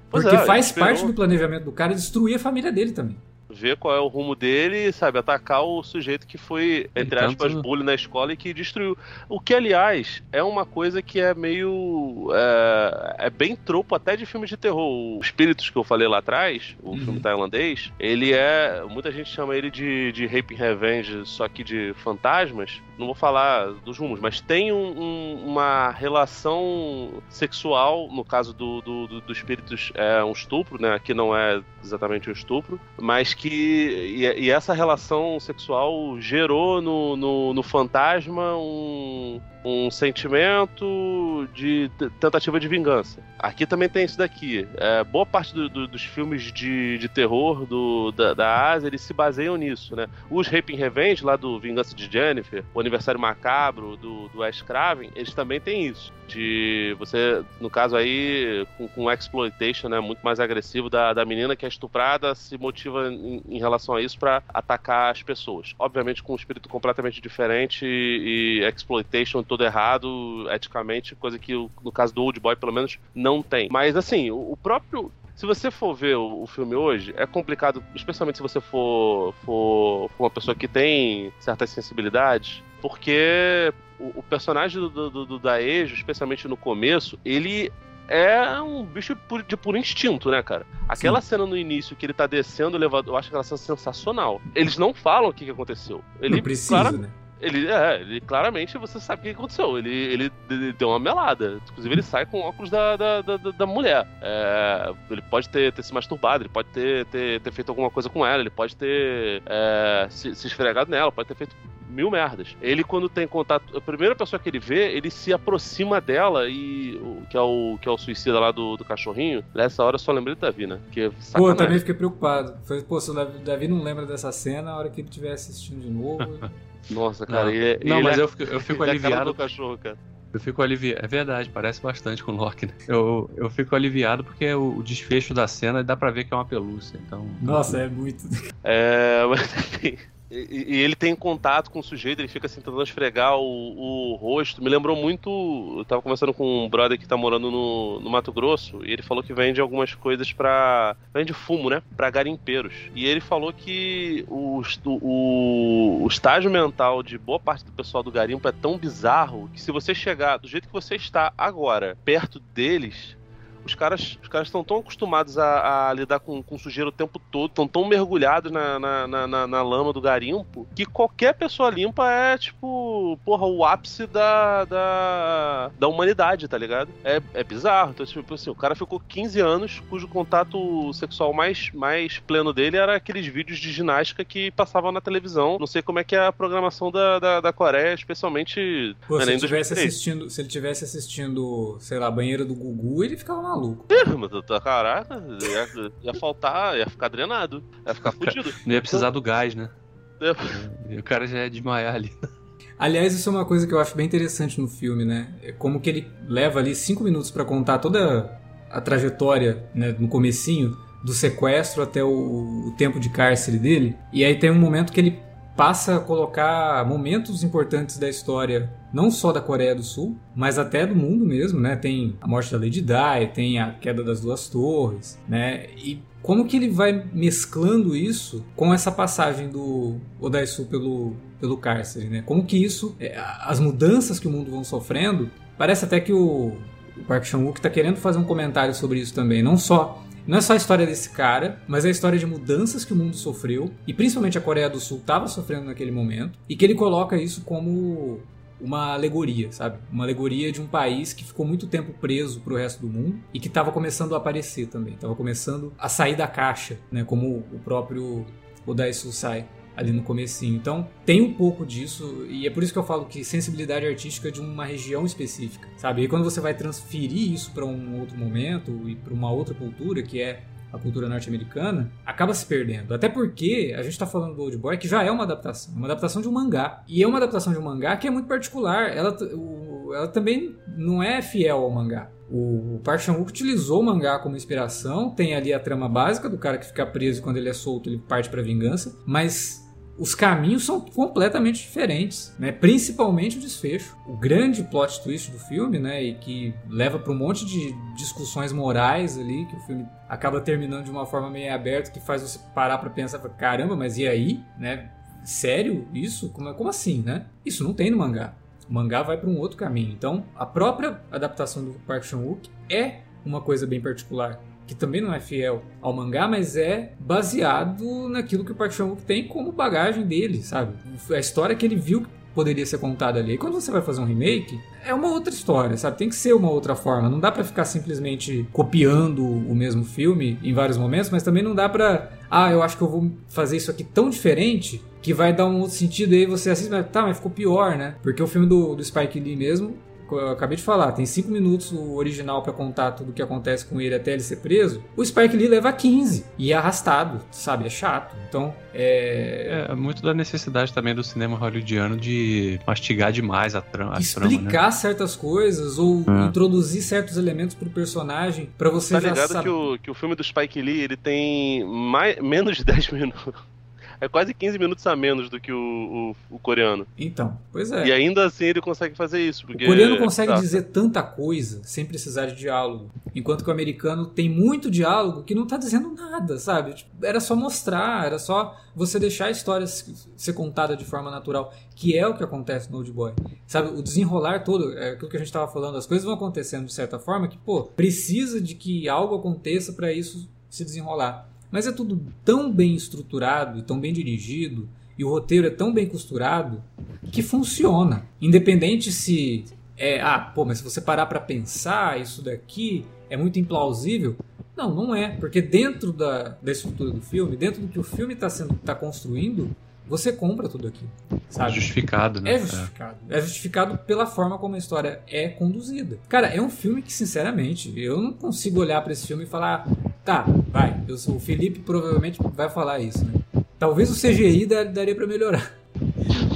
Pois Porque é, faz parte do planejamento do cara destruir a família dele também. Ver qual é o rumo dele, sabe, atacar o sujeito que foi, entre Entanto- aspas, bullying na escola e que destruiu. O que, aliás, é uma coisa que é meio. É, é bem tropo até de filmes de terror. O Espíritos que eu falei lá atrás, o Uhum. filme tailandês, ele é. Muita gente chama ele de, de Rape Revenge, só que de fantasmas. Não vou falar dos rumos, mas tem um- um- uma relação sexual, no caso do, do, do, do Espíritos é um estupro, né? Aqui não é exatamente um estupro, mas que. E, e essa relação sexual gerou no, no, no fantasma um, um sentimento de tentativa de vingança. Aqui também tem isso daqui. É, boa parte do, do, dos filmes de, de terror do, da, da Ásia, eles se baseiam nisso, né? Os Rape and Revenge, lá do Vingança de Jennifer, o Aniversário Macabro, do, do Wes Craven, eles também têm isso. De você, no caso aí, com, com exploitation, né? Muito mais agressivo da, da menina que é estuprada, se motiva em, relação a isso para atacar as pessoas. Obviamente com um espírito completamente diferente e, exploitation todo errado, eticamente, coisa que no caso do Old Boy, pelo menos, não tem. Mas assim, o, próprio se você for ver o, filme hoje, é complicado, especialmente se você for, for, for uma pessoa que tem certas sensibilidades, porque o, o personagem do, do, do Daejo, especialmente no começo, ele é um bicho de puro instinto, né, cara? Aquela Sim. cena no início que ele tá descendo o elevador, eu acho aquela cena sensacional. Eles não falam o que, que aconteceu. Ele, não precisa, né? Ele, é, ele claramente você sabe o que aconteceu. Ele, ele, ele deu uma melada. Inclusive, ele sai com óculos da, da, da, da mulher. É, ele pode ter, ter se masturbado, ele pode ter, ter, ter feito alguma coisa com ela, ele pode ter é, se, se esfregado nela, pode ter feito mil merdas. Ele, quando tem contato. A primeira pessoa que ele vê, ele se aproxima dela e. Que é o, que é o suicida lá do, do cachorrinho. Nessa hora eu só lembrei do Davi, né? Que é Pô, eu também fiquei preocupado. Foi, pô, se o Davi não lembra dessa cena, a hora que ele estiver assistindo de novo. Nossa, cara. Não, ele, não ele mas é, eu fico, eu fico aliviado. do cachorro, cara. Eu fico aliviado. É verdade, parece bastante com o Loki, né? Eu, eu fico aliviado porque o, o desfecho da cena dá pra ver que é uma pelúcia. Então. Nossa, é muito. É, mas enfim. E, e, ele tem contato com o sujeito, ele fica assim tentando esfregar o, o, rosto. Me lembrou muito. Eu tava conversando com um brother que tá morando no, no Mato Grosso e ele falou que vende algumas coisas para Vende fumo, né? Pra garimpeiros. E ele falou que o, o, o estágio mental de boa parte do pessoal do garimpo é tão bizarro que se você chegar do jeito que você está agora, perto deles, os caras os caras estão tão acostumados a, a, lidar com, com sujeira o tempo todo, estão tão mergulhados na, na, na, na, lama do garimpo, que qualquer pessoa limpa é, tipo, porra, o ápice da, da, da humanidade, tá ligado? É, é bizarro. Então, tipo assim, o cara ficou 15 anos, cujo contato sexual mais, mais pleno dele era aqueles vídeos de ginástica que passavam na televisão. Não sei como é que é a programação da, da, da Coreia, especialmente... Pô, se, ele tivesse assistindo, se ele tivesse assistindo, sei lá, banheiro do Gugu, ele ficava maluco. Tá, caraca, ia, ia faltar, ia ficar drenado, ia ficar fudido. Não ia precisar do gás, né? É. O cara já ia desmaiar ali. Aliás, isso é uma coisa que eu acho bem interessante no filme, né? É como que ele leva ali cinco minutos para contar toda a trajetória, né, no comecinho, do sequestro até o, o tempo de cárcere dele. E aí tem um momento que ele passa a colocar momentos importantes da história, não só da Coreia do Sul, mas até do mundo mesmo, né? Tem a morte da Lady Di, tem a queda das duas torres, né? E como que ele vai mesclando isso com essa passagem do Odaisu pelo, pelo cárcere, né? Como que isso, é, as mudanças que o mundo vão sofrendo, parece até que o, o Park Chan-wook está querendo fazer um comentário sobre isso também, não só não é só a história desse cara, mas é a história de mudanças que o mundo sofreu, e principalmente a Coreia do Sul estava sofrendo naquele momento, e que ele coloca isso como uma alegoria, sabe? Uma alegoria de um país que ficou muito tempo preso para o resto do mundo e que estava começando a aparecer também, estava começando a sair da caixa, né? Como o próprio Odae sai ali no comecinho. Então, tem um pouco disso e é por isso que eu falo que sensibilidade artística de uma região específica, sabe? E quando você vai transferir isso para um outro momento e para uma outra cultura, que é a cultura norte-americana, acaba se perdendo. Até porque a gente está falando do Old Boy, que já é uma adaptação, uma adaptação de um mangá. E é uma adaptação de um mangá que é muito particular. Ela, o, ela também não é fiel ao mangá. O Park Chan-wook utilizou o mangá como inspiração, tem ali a trama básica do cara que fica preso e quando ele é solto ele parte para vingança, mas os caminhos são completamente diferentes, né? Principalmente o desfecho. O grande plot twist do filme, né, e que leva para um monte de discussões morais ali, que o filme acaba terminando de uma forma meio aberta que faz você parar para pensar, caramba, mas e aí, né? Sério isso? Como, como assim, né? Isso não tem no mangá. O mangá vai para um outro caminho. Então, a própria adaptação do Park Chan-wook é uma coisa bem particular que também não é fiel ao mangá, mas é baseado naquilo que o Park Chan-wook tem como bagagem dele, sabe? A história que ele viu poderia ser contada ali. E quando você vai fazer um remake, é uma outra história, sabe? Tem que ser uma outra forma. Não dá para ficar simplesmente copiando o mesmo filme em vários momentos, mas também não dá pra. Ah, eu acho que eu vou fazer isso aqui tão diferente que vai dar um outro sentido e aí você assiste, mas tá, mas ficou pior, né? Porque o filme do, do Spike Lee mesmo eu acabei de falar, tem 5 minutos o original para contar tudo o que acontece com ele até ele ser preso. O Spike Lee leva 15 e é arrastado, sabe? É chato. Então, é... é muito da necessidade também do cinema hollywoodiano de mastigar demais a, trama. Explicar trama, né? certas coisas ou é. introduzir certos elementos pro personagem para você tá já ligado que o, que o filme do Spike Lee ele tem mais, menos de 10 minutos é quase 15 minutos a menos do que o, o, o, coreano. Então, pois é. E ainda assim ele consegue fazer isso. Porque... O coreano consegue tá. dizer tanta coisa sem precisar de diálogo. Enquanto que o americano tem muito diálogo que não tá dizendo nada, sabe? Tipo, era só mostrar, era só você deixar a história ser contada de forma natural, que é o que acontece no Old Boy. Sabe, o desenrolar todo, é aquilo que a gente estava falando, as coisas vão acontecendo de certa forma que, pô, precisa de que algo aconteça para isso se desenrolar. Mas é tudo tão bem estruturado e tão bem dirigido, e o roteiro é tão bem costurado, que funciona. Independente se é, ah, pô, mas se você parar para pensar, isso daqui é muito implausível. Não, não é, porque dentro da, da estrutura do filme, dentro do que o filme está tá construindo, você compra tudo aqui. Sabe? É justificado, né? É justificado. É. é justificado pela forma como a história é conduzida. Cara, é um filme que, sinceramente, eu não consigo olhar para esse filme e falar, tá, vai, eu, o Felipe provavelmente vai falar isso, né? Talvez o CGI daria para melhorar.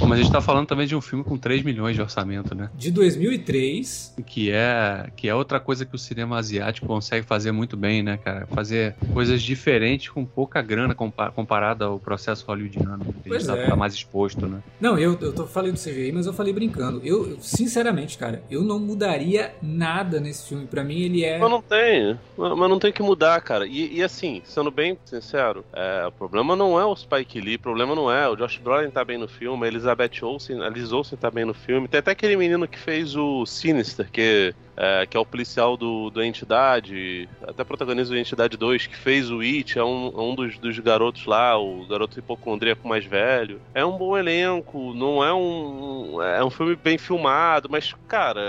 Como a gente tá falando também de um filme com 3 milhões de orçamento, né? De 2003. Que é, que é outra coisa que o cinema asiático consegue fazer muito bem, né, cara? Fazer coisas diferentes com pouca grana comparada ao processo hollywoodiano. Que pois a gente tá, é. tá, mais exposto, né? Não, eu, eu tô falando do CGI, mas eu falei brincando. Eu, eu, sinceramente, cara, eu não mudaria nada nesse filme. Para mim, ele é. Mas não tem. Mas não tem que mudar, cara. E, e assim, sendo bem sincero, é, o problema não é o Spike Lee, o problema não é. O Josh Brolin tá bem no filme, a Elizabeth Olsen, a Liz Olsen bem no filme. Tem até aquele menino que fez o Sinister, que é, que é o policial do, do Entidade, até protagoniza o Entidade 2, que fez o It, é um, é um dos, dos garotos lá, o garoto hipocondríaco mais velho. É um bom elenco, não é um. É um filme bem filmado, mas, cara,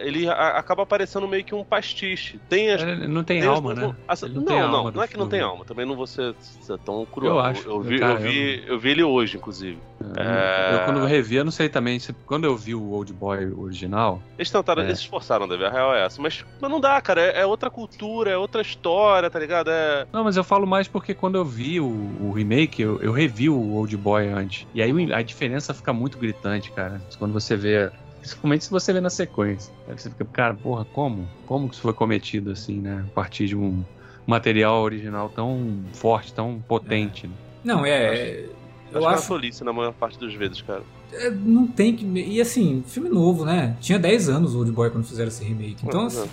ele a, acaba parecendo meio que um pastiche. Tem as, não tem, tem alma, as, né? As, não, não, não, não é que não tem alma, também não vou ser, ser tão cruel. Eu acho. Eu vi, cara, eu, vi, eu... eu vi ele hoje, inclusive. É, eu, quando eu revi, eu não sei também, quando eu vi o Old Boy original. Eles tentaram, é. eles se esforçaram, deve real é essa. Mas, mas não dá, cara. É, é, outra cultura, é outra história, tá ligado? É... Não, mas eu falo mais porque quando eu vi o, o remake, eu, eu, revi o Old Boy antes. E aí a diferença fica muito gritante, cara. Quando você vê. Principalmente se você vê na sequência. Aí você fica, cara, porra, como? Como que isso foi cometido assim, né? A partir de um material original tão forte, tão potente. É. Né? Não, é. Eu acho, acho... que é uma tolice na maior parte dos vezes, cara. É, não tem que. E assim, filme novo, né? Tinha 10 anos o Old Boy quando fizeram esse remake. Então, assim,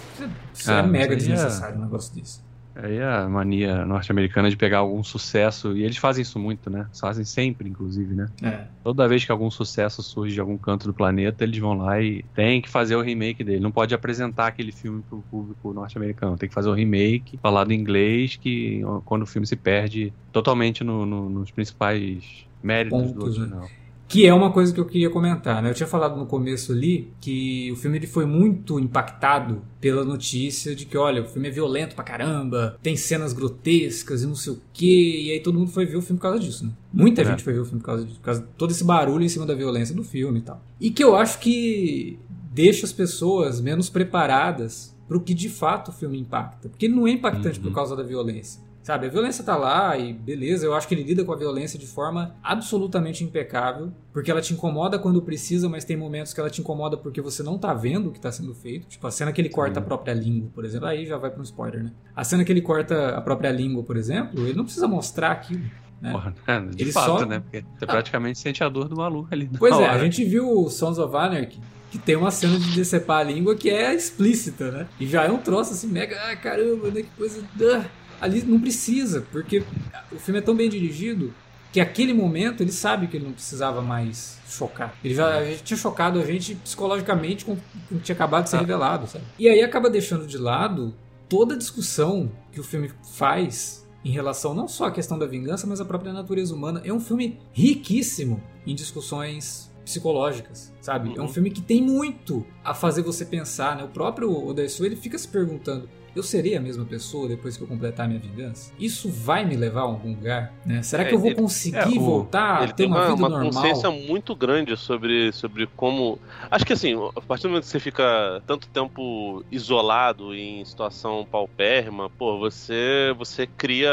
isso é ah, mega desnecessário é... um negócio desse. Aí é a mania norte-americana de pegar algum sucesso, e eles fazem isso muito, né? Fazem sempre, inclusive, né? É. Toda vez que algum sucesso surge de algum canto do planeta, eles vão lá e tem que fazer o remake dele. Não pode apresentar aquele filme pro público norte-americano. Tem que fazer o remake, falado em inglês, que quando o filme se perde totalmente no, no, nos principais méritos Pontos, do né? original. Né? Que é uma coisa que eu queria comentar, né? Eu tinha falado no começo ali que o filme ele foi muito impactado pela notícia de que, olha, o filme é violento pra caramba, tem cenas grotescas e não sei o quê, e aí todo mundo foi ver o filme por causa disso, né? Muita é. gente foi ver o filme por causa disso, por causa de todo esse barulho em cima da violência do filme e tal. E que eu acho que deixa as pessoas menos preparadas para o que de fato o filme impacta. Porque ele não é impactante uhum. por causa da violência. Sabe, a violência tá lá e beleza, eu acho que ele lida com a violência de forma absolutamente impecável, porque ela te incomoda quando precisa, mas tem momentos que ela te incomoda porque você não tá vendo o que tá sendo feito. Tipo, a cena que ele corta a própria língua, por exemplo, aí já vai para um spoiler, né? A cena que ele corta a própria língua, por exemplo, ele não precisa mostrar aquilo. Né? Porra, é, de ele fato, só... né? Porque você ah. praticamente sente a dor do maluco ali. Pois hora. é, a gente viu Sons of Anarchy, que tem uma cena de decepar a língua que é explícita, né? E já é um troço assim, mega, ah, caramba, né? Que coisa. Ah ali não precisa, porque o filme é tão bem dirigido que aquele momento ele sabe que ele não precisava mais chocar. Ele já, já tinha chocado a gente psicologicamente com o que tinha acabado de ser ah. revelado, sabe? E aí acaba deixando de lado toda a discussão que o filme faz em relação não só à questão da vingança, mas à própria natureza humana. É um filme riquíssimo em discussões psicológicas, sabe? Uhum. É um filme que tem muito a fazer você pensar, né? O próprio Odessu, ele fica se perguntando, eu serei a mesma pessoa depois que eu completar a minha vingança? Isso vai me levar a algum lugar? Né? Será É, que eu vou ele- conseguir é, o- voltar ele a ter tem uma, uma, vida uma normal? consciência muito grande sobre, sobre como. Acho que assim, a partir do momento que você fica tanto tempo isolado em situação paupérrima, pô, você, você cria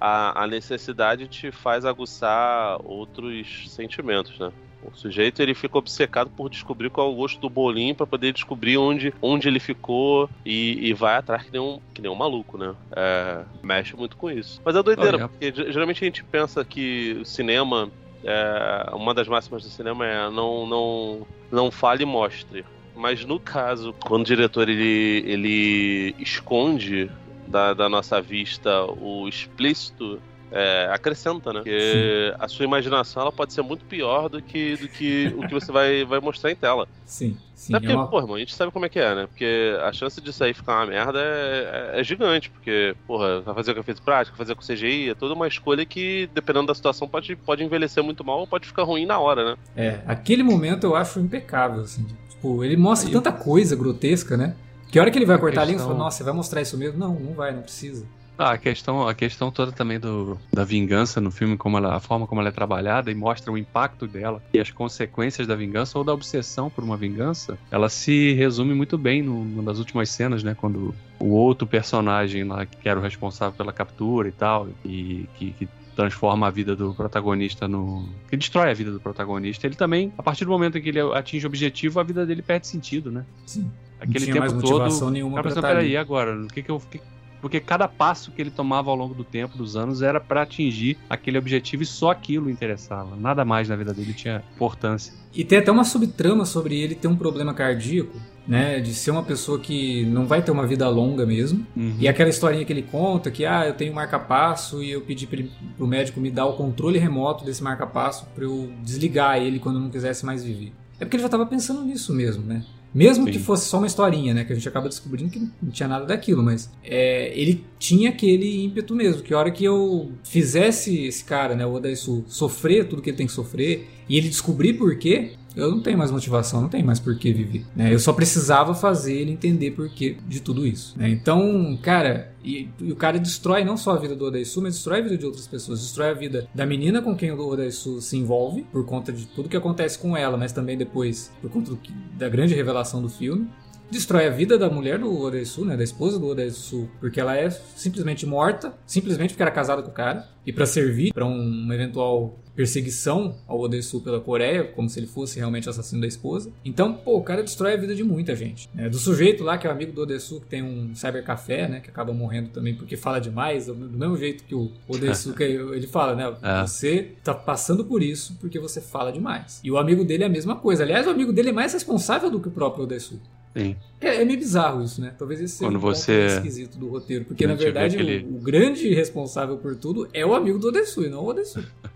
a, a necessidade te faz aguçar outros sentimentos, né? O sujeito ele fica obcecado por descobrir qual é o gosto do bolinho pra poder descobrir onde, onde ele ficou e, e vai atrás que nem um, que nem um maluco, né? É, mexe muito com isso. Mas é doideira, Olha. porque ge- geralmente a gente pensa que o cinema é, uma das máximas do cinema é não, não, não fale e mostre. Mas no caso, quando o diretor ele, ele esconde da, da nossa vista o explícito, é, acrescenta, né? Porque a sua imaginação ela pode ser muito pior do que, do que o que você vai, vai mostrar em tela. Sim, sim. Até é porque, uma- porra, irmão, a gente sabe como é que é, né? Porque a chance disso aí ficar uma merda é, é- é gigante. Porque, porra, vai fazer com efeito prático, fazer com CGI, é toda uma escolha que, dependendo da situação, pode, pode envelhecer muito mal ou pode ficar ruim na hora, né? É, aquele momento eu acho impecável, assim. Tipo, ele mostra Aí- tanta coisa grotesca, né? Que a hora que ele vai cortar a linha, você questão- fala, nossa, você vai mostrar isso mesmo? Não, não vai, não precisa. Ah, a questão, a questão toda também do, da vingança no filme, como ela, a forma como ela é trabalhada e mostra o impacto dela e as consequências da vingança ou da obsessão por uma vingança, ela se resume muito bem numa das últimas cenas, né? Quando o outro personagem lá, que era o responsável pela captura e tal, e que, que transforma a vida do protagonista no. que destrói a vida do protagonista, ele também, a partir do momento em que ele atinge o objetivo, a vida dele perde sentido, né? Sim. Aquele não tinha tempo mais todo. motivação nenhuma Cara, pra pensando, estar peraí, agora, o que que eu. que- porque cada passo que ele tomava ao longo do tempo, dos anos, era pra atingir aquele objetivo e só aquilo interessava. Nada mais na vida dele tinha importância. E tem até uma subtrama sobre ele ter um problema cardíaco, né? De ser uma pessoa que não vai ter uma vida longa mesmo. Uhum. E aquela historinha que ele conta que, ah, eu tenho um marca-passo e eu pedi pro médico me dar o controle remoto desse marca-passo pra eu desligar ele quando eu não quisesse mais viver. É porque ele já tava pensando nisso mesmo, né? Mesmo Sim. que fosse só uma historinha, né? Que a gente acaba descobrindo que não tinha nada daquilo, mas é, ele tinha aquele ímpeto mesmo, que a hora que eu fizesse esse cara, né, o Odaisu, sofrer tudo que ele tem que sofrer, e ele descobrir por quê, eu não tenho mais motivação, não tenho mais por que viver. Né? Eu só precisava fazer ele entender por que de tudo isso. né? Então, cara, e, e o cara destrói não só a vida do Odaisu, mas destrói a vida de outras pessoas. Destrói a vida da menina com quem o Odaisu se envolve, por conta de tudo que acontece com ela, mas também depois por conta da grande revelação do filme. Destrói a vida da mulher do Odaisu, né, da esposa do Odaisu, porque ela é simplesmente morta, simplesmente porque era casada com o cara, e pra servir pra um- eventual perseguição ao Odaisu pela Coreia, como se ele fosse realmente assassino da esposa. Então, pô, o cara destrói a vida de muita gente. né? Do sujeito lá, que é o amigo do Odaisu, que tem um cybercafé, né, que acaba morrendo também porque fala demais, do mesmo jeito que o Odaisu, que ele fala, né, É. você tá passando por isso porque você fala demais. E o amigo dele é a mesma coisa. Aliás, o amigo dele é mais responsável do que o próprio Odaisu. Sim. É, é meio bizarro isso, né? Talvez esse seja Quando um você- esquisito do roteiro. Porque, na verdade, aquele- o, o grande responsável por tudo é o amigo do Odessu e não o Odessu.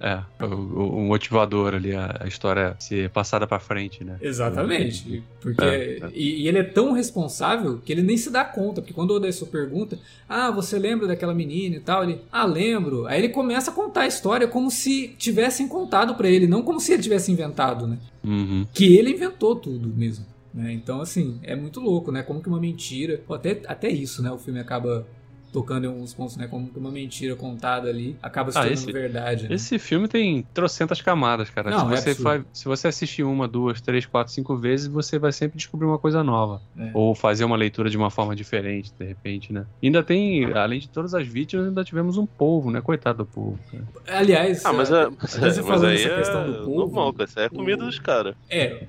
É, o, o- motivador ali, a, a história ser passada pra frente, né? Exatamente. Porque, É, é. E, e ele é tão responsável que ele nem se dá conta. Porque quando o Odessu pergunta, ah, você lembra daquela menina e tal? Ele, ah, lembro. Aí ele começa a contar a história como se tivessem contado pra ele, não como se ele tivesse inventado, né? Uhum. que ele inventou tudo mesmo. Né? Então, assim, é muito louco, né? Como que uma mentira. Até, até isso, né? O filme acaba tocando em alguns pontos, né? Como uma mentira contada ali acaba se Ah, tornando esse- verdade. Né? Esse filme tem trocentas camadas, cara. Não, se, é você se você assistir uma, duas, três, quatro, cinco vezes, você vai sempre descobrir uma coisa nova. É. Ou fazer uma leitura de uma forma diferente, de repente, né? Ainda tem, além de todas as vítimas, ainda tivemos um povo, né? Coitado do povo. cara. Aliás, Ah, mas, a- é, a mas, gente mas falando aí é questão do povo. normal, cara. Isso é comida o- dos caras. É,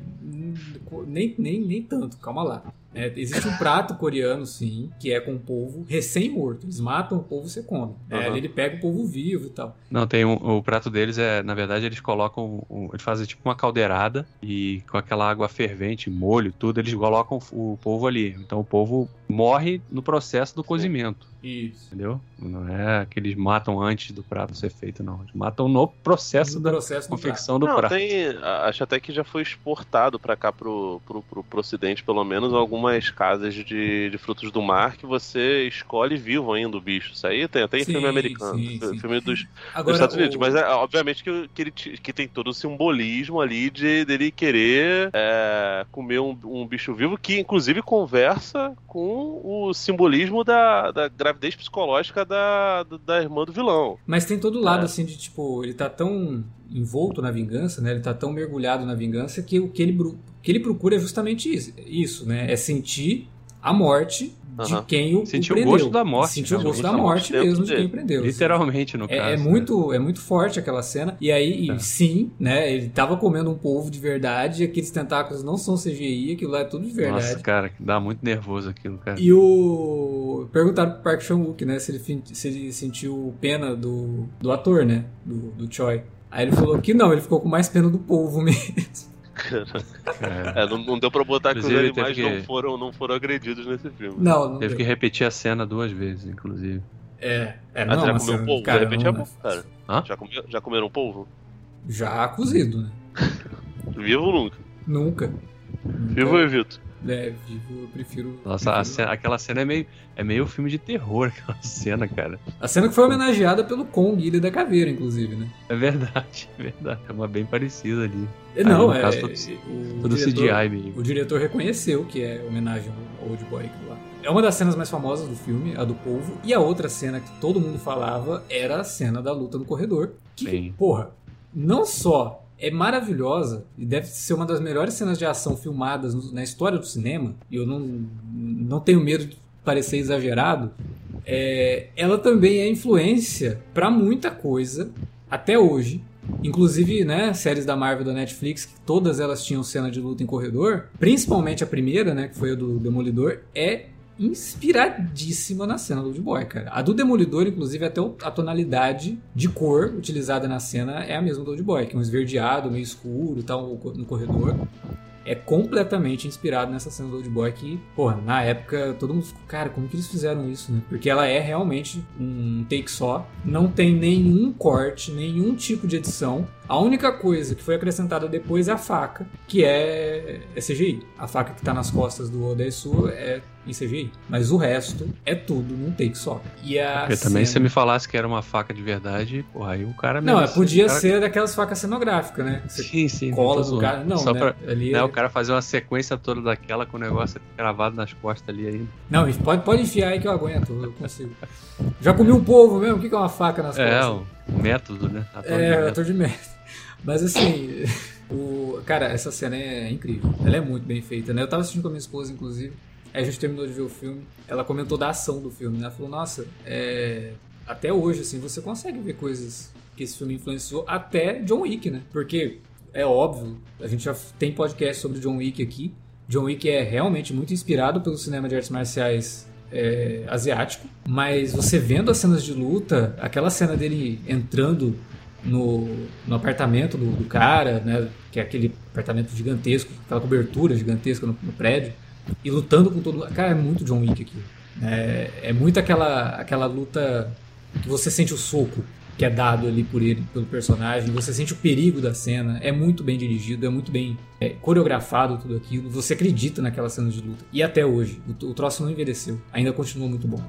nem, nem, nem tanto, calma lá. É, existe um prato coreano, sim, que é com o polvo recém-morto. Eles matam o polvo e você come. É, Aham. ali ele pega o polvo vivo e tal. Não, tem um, o prato deles é, na verdade, eles colocam, um- eles fazem tipo uma caldeirada e com aquela água fervente, molho, tudo, eles colocam o polvo ali. Então o polvo morre no processo do cozimento. Isso. Entendeu? Não é que eles matam antes do prato ser feito, não. Eles matam no processo No da processo do confecção do Não, prato. tem. Acho até que já foi exportado pra cá, pro, pro, pro, pro ocidente, pelo menos, algumas casas de, de frutos do mar que você escolhe vivo ainda o bicho. Isso aí tem até em filme americano. sim, sim. Filme dos, dos Agora, Estados Unidos. o- Mas é, obviamente que, que, ele, que tem todo o simbolismo ali de dele querer é, comer um, um bicho vivo que, inclusive, conversa com o simbolismo da, da gravidez psicológica da, da, irmã do vilão. Mas tem todo o lado, É. assim, de tipo, ele tá tão envolto na vingança, né? Ele tá tão mergulhado na vingança que o que ele, que ele procura é justamente isso, isso, né? É sentir a morte de quem o, Sentir o gosto da morte, Sentir o gosto da morte mesmo de quem prendeu. Literalmente, no É, caso. é né? muito, é muito forte aquela cena. E aí, É. sim, né? Ele tava comendo um polvo de verdade. Aqueles tentáculos não são CGI, aquilo lá é tudo de verdade. Nossa, cara, dá muito nervoso aquilo, cara. E o. Perguntaram pro Park Chan-wook, né? Se ele, se ele sentiu pena do, do ator, né? Do, do Choi. Aí ele falou que não, ele ficou com mais pena do polvo mesmo. É. É, não, não deu pra botar que os Inclusive, animais que- não, foram, não foram agredidos nesse filme. Não, não. Teve deu. que repetir a cena duas vezes, inclusive. É, é, Ah, não, já comeu um polvo? cara, de repente não, é bom, cara. Hã? Já, comeu, já comeram polvo? Já cozido, né? Vivo ou nunca? Nunca. Vivo eu evito. É, vivo eu prefiro. Nossa, prefiro- cena- aquela cena é meio, é meio filme de terror, aquela cena, cara. A cena que foi homenageada pelo Kong, Ilha da Caveira, inclusive, né? É verdade, é verdade. É uma bem parecida ali. É, Não, no é. caso, todo- o Todo diretor- CGI mesmo. O diretor reconheceu que é homenagem ao Old Boy lá. É uma das cenas mais famosas do filme, a do polvo. E a outra cena que todo mundo falava era a cena da luta no corredor. Que, Sim. porra, não só é maravilhosa e deve ser uma das melhores cenas de ação filmadas na história do cinema, e eu não, não tenho medo de parecer exagerado, é, ela também é influência pra muita coisa até hoje. Inclusive, né, séries da Marvel da Netflix, que todas elas tinham cena de luta em corredor, principalmente a primeira, né, que foi a do Demolidor, é inspiradíssima na cena do Old Boy, cara. A do Demolidor, inclusive, até a tonalidade de cor utilizada na cena é a mesma do Old Boy, que é um esverdeado, meio escuro e tal no corredor. É completamente inspirado nessa cena do Old Boy que, porra, na época todo mundo ficou, cara, como que eles fizeram isso, né? Porque ela é realmente um take só, não tem nenhum corte, nenhum tipo de edição. A única coisa que foi acrescentada depois é a faca, que é, é CGI. A faca que tá nas costas do Odaisu é em CGI. Mas o resto é tudo num take só. E a Porque também se você cena- me falasse que era uma faca de verdade, porra, aí o cara Não, é, podia cara- ser daquelas facas cenográficas, né? Você Sim, sim. cola zoando. cara. Não, Só né? pra Ali né, é- o cara fazer uma sequência toda daquela com o negócio gravado nas costas ali ainda. Não, pode, pode enfiar aí que eu aguento, eu consigo. Já comi um polvo mesmo, o que é uma faca nas É, costas? o método, né? Ator de É, método. ator de merda. Mas assim, o, cara, essa cena é incrível. Ela é muito bem feita, né? Eu tava assistindo com a minha esposa, inclusive. A gente terminou de ver o filme. Ela comentou da ação do filme, né? Ela falou, nossa, é, até hoje, assim, você consegue ver coisas que esse filme influenciou até John Wick, né? Porque é óbvio, a gente já tem podcast sobre John Wick aqui. John Wick é realmente muito inspirado pelo cinema de artes marciais é, asiático, mas você vendo as cenas de luta, aquela cena dele entrando no, no apartamento do, do cara, né, que é aquele apartamento gigantesco, aquela cobertura gigantesca no, no prédio, e lutando com todo Cara, é muito John Wick aqui. É, é muito aquela, aquela luta que você sente o soco que é dado ali por ele, pelo personagem, você sente o perigo da cena, é muito bem dirigido, é muito bem é, coreografado tudo aquilo, você acredita naquela cena de luta. E até hoje, o, o troço não envelheceu, ainda continua muito bom.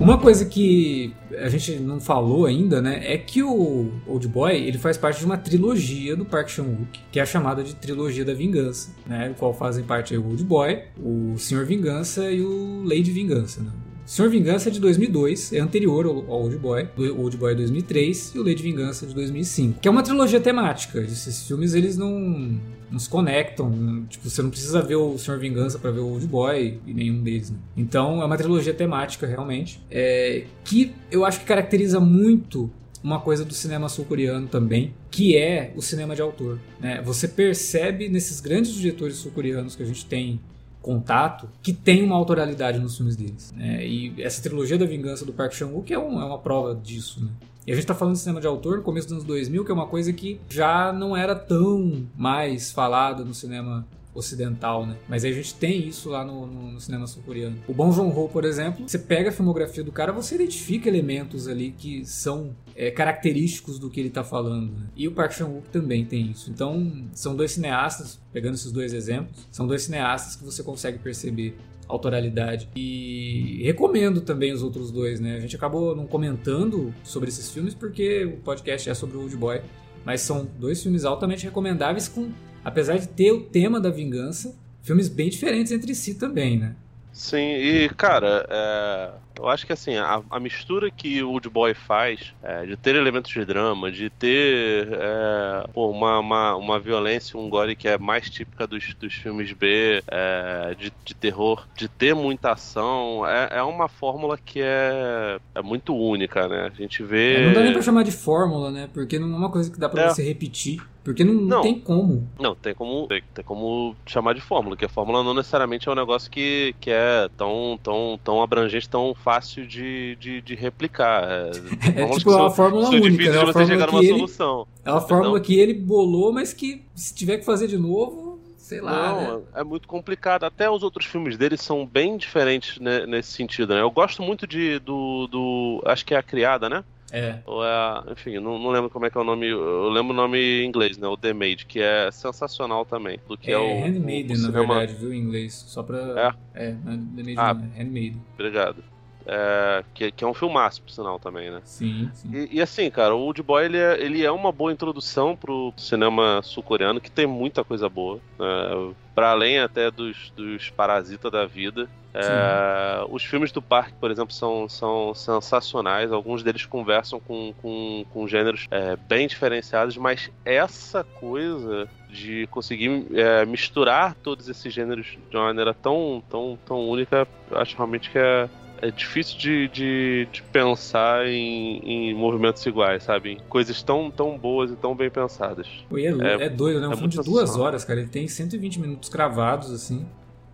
Uma coisa que a gente não falou ainda, né, é que o Old Boy ele faz parte de uma trilogia do Park Chan-wook, que é a chamada de trilogia da vingança, né, do qual fazem parte o Old Boy, o Senhor Vingança e o Lady Vingança. Né? Senhor Vingança é de 2002, é anterior ao, Old Boy, o Old Boy é 2003 e o Lady Vingança é de 2005, que é uma trilogia temática. Esses filmes eles não não se conectam. Tipo, você não precisa ver o Senhor Vingança para ver o Old Boy e nenhum deles. Né? Então é uma trilogia temática, realmente. É, que eu acho que caracteriza muito uma coisa do cinema sul-coreano também, que é o cinema de autor. Né? Você percebe nesses grandes diretores sul-coreanos que a gente tem contato, que tem uma autoralidade nos filmes deles. Né? E essa trilogia da vingança do Park Chan-wook é, um, é uma prova disso. Né? E a gente tá falando de cinema de autor no começo dos anos 2000, que é uma coisa que já não era tão mais falada no cinema ocidental, né? Mas aí a gente tem isso lá no, no, no cinema sul-coreano. O Bong Joon-ho, por exemplo, você pega a filmografia do cara, você identifica elementos ali que são é, característicos do que ele tá falando. Né? E o Park Chan-wook também tem isso. Então, são dois cineastas, pegando esses dois exemplos, são dois cineastas que você consegue perceber autoralidade. E recomendo também os outros dois, né? A gente acabou não comentando sobre esses filmes porque o podcast é sobre o Old Boy, mas são dois filmes altamente recomendáveis com apesar de ter o tema da vingança, filmes bem diferentes entre si também, né? Sim, e cara, é, eu acho que assim, a, a, mistura que o Old Boy faz é, de ter elementos de drama, de ter é, pô, uma, uma, uma violência, um gore que é mais típica dos, dos filmes B, é, de, de terror, de ter muita ação, é, é uma fórmula que é, é muito única, né? A gente vê. É, não dá nem pra chamar de fórmula, né? Porque não é uma coisa que dá pra você repetir. Porque não, não, tem como. Não, tem como, tem, tem, como chamar de fórmula, que a fórmula não necessariamente é um negócio que, que é tão, tão, tão abrangente, tão fácil de, de, de replicar. É, é tipo uma fórmula única, difícil né? de você chegar numa ele, solução. É uma fórmula que ele bolou, mas que se tiver que fazer de novo, sei lá. Não, né? é muito complicado. Até os outros filmes dele são bem diferentes né, nesse sentido, né? Eu gosto muito de do, do. Acho que é a criada, né? É. Ou é, enfim, não, não lembro como é que é o nome. Eu lembro o nome em inglês, né? O The Maid, que é sensacional também. Do que é, é o. Handmaiden, na cinema... verdade, viu? Em inglês. Só pra. É? É, é The Maid, ah, não, é Handmaiden. Obrigado. É, que, que, é um filmaço, por sinal, também, né? Sim, sim. E, e, assim, cara, o Old Boy, ele é, ele é uma boa introdução pro cinema sul-coreano, que tem muita coisa boa. Né? para além até dos, dos parasitas da vida. É, os filmes do parque, por exemplo, são, são sensacionais. Alguns deles conversam com, com, com gêneros é, bem diferenciados, mas essa coisa de conseguir é, misturar todos esses gêneros de uma maneira tão, tão, tão única, eu acho realmente que é, é difícil de, de, de pensar em, em, movimentos iguais, sabe? Em coisas tão, tão boas e tão bem pensadas. É, é, é, doido, né? Um é filme de duas horas, cara. Ele tem 120 minutos cravados, assim.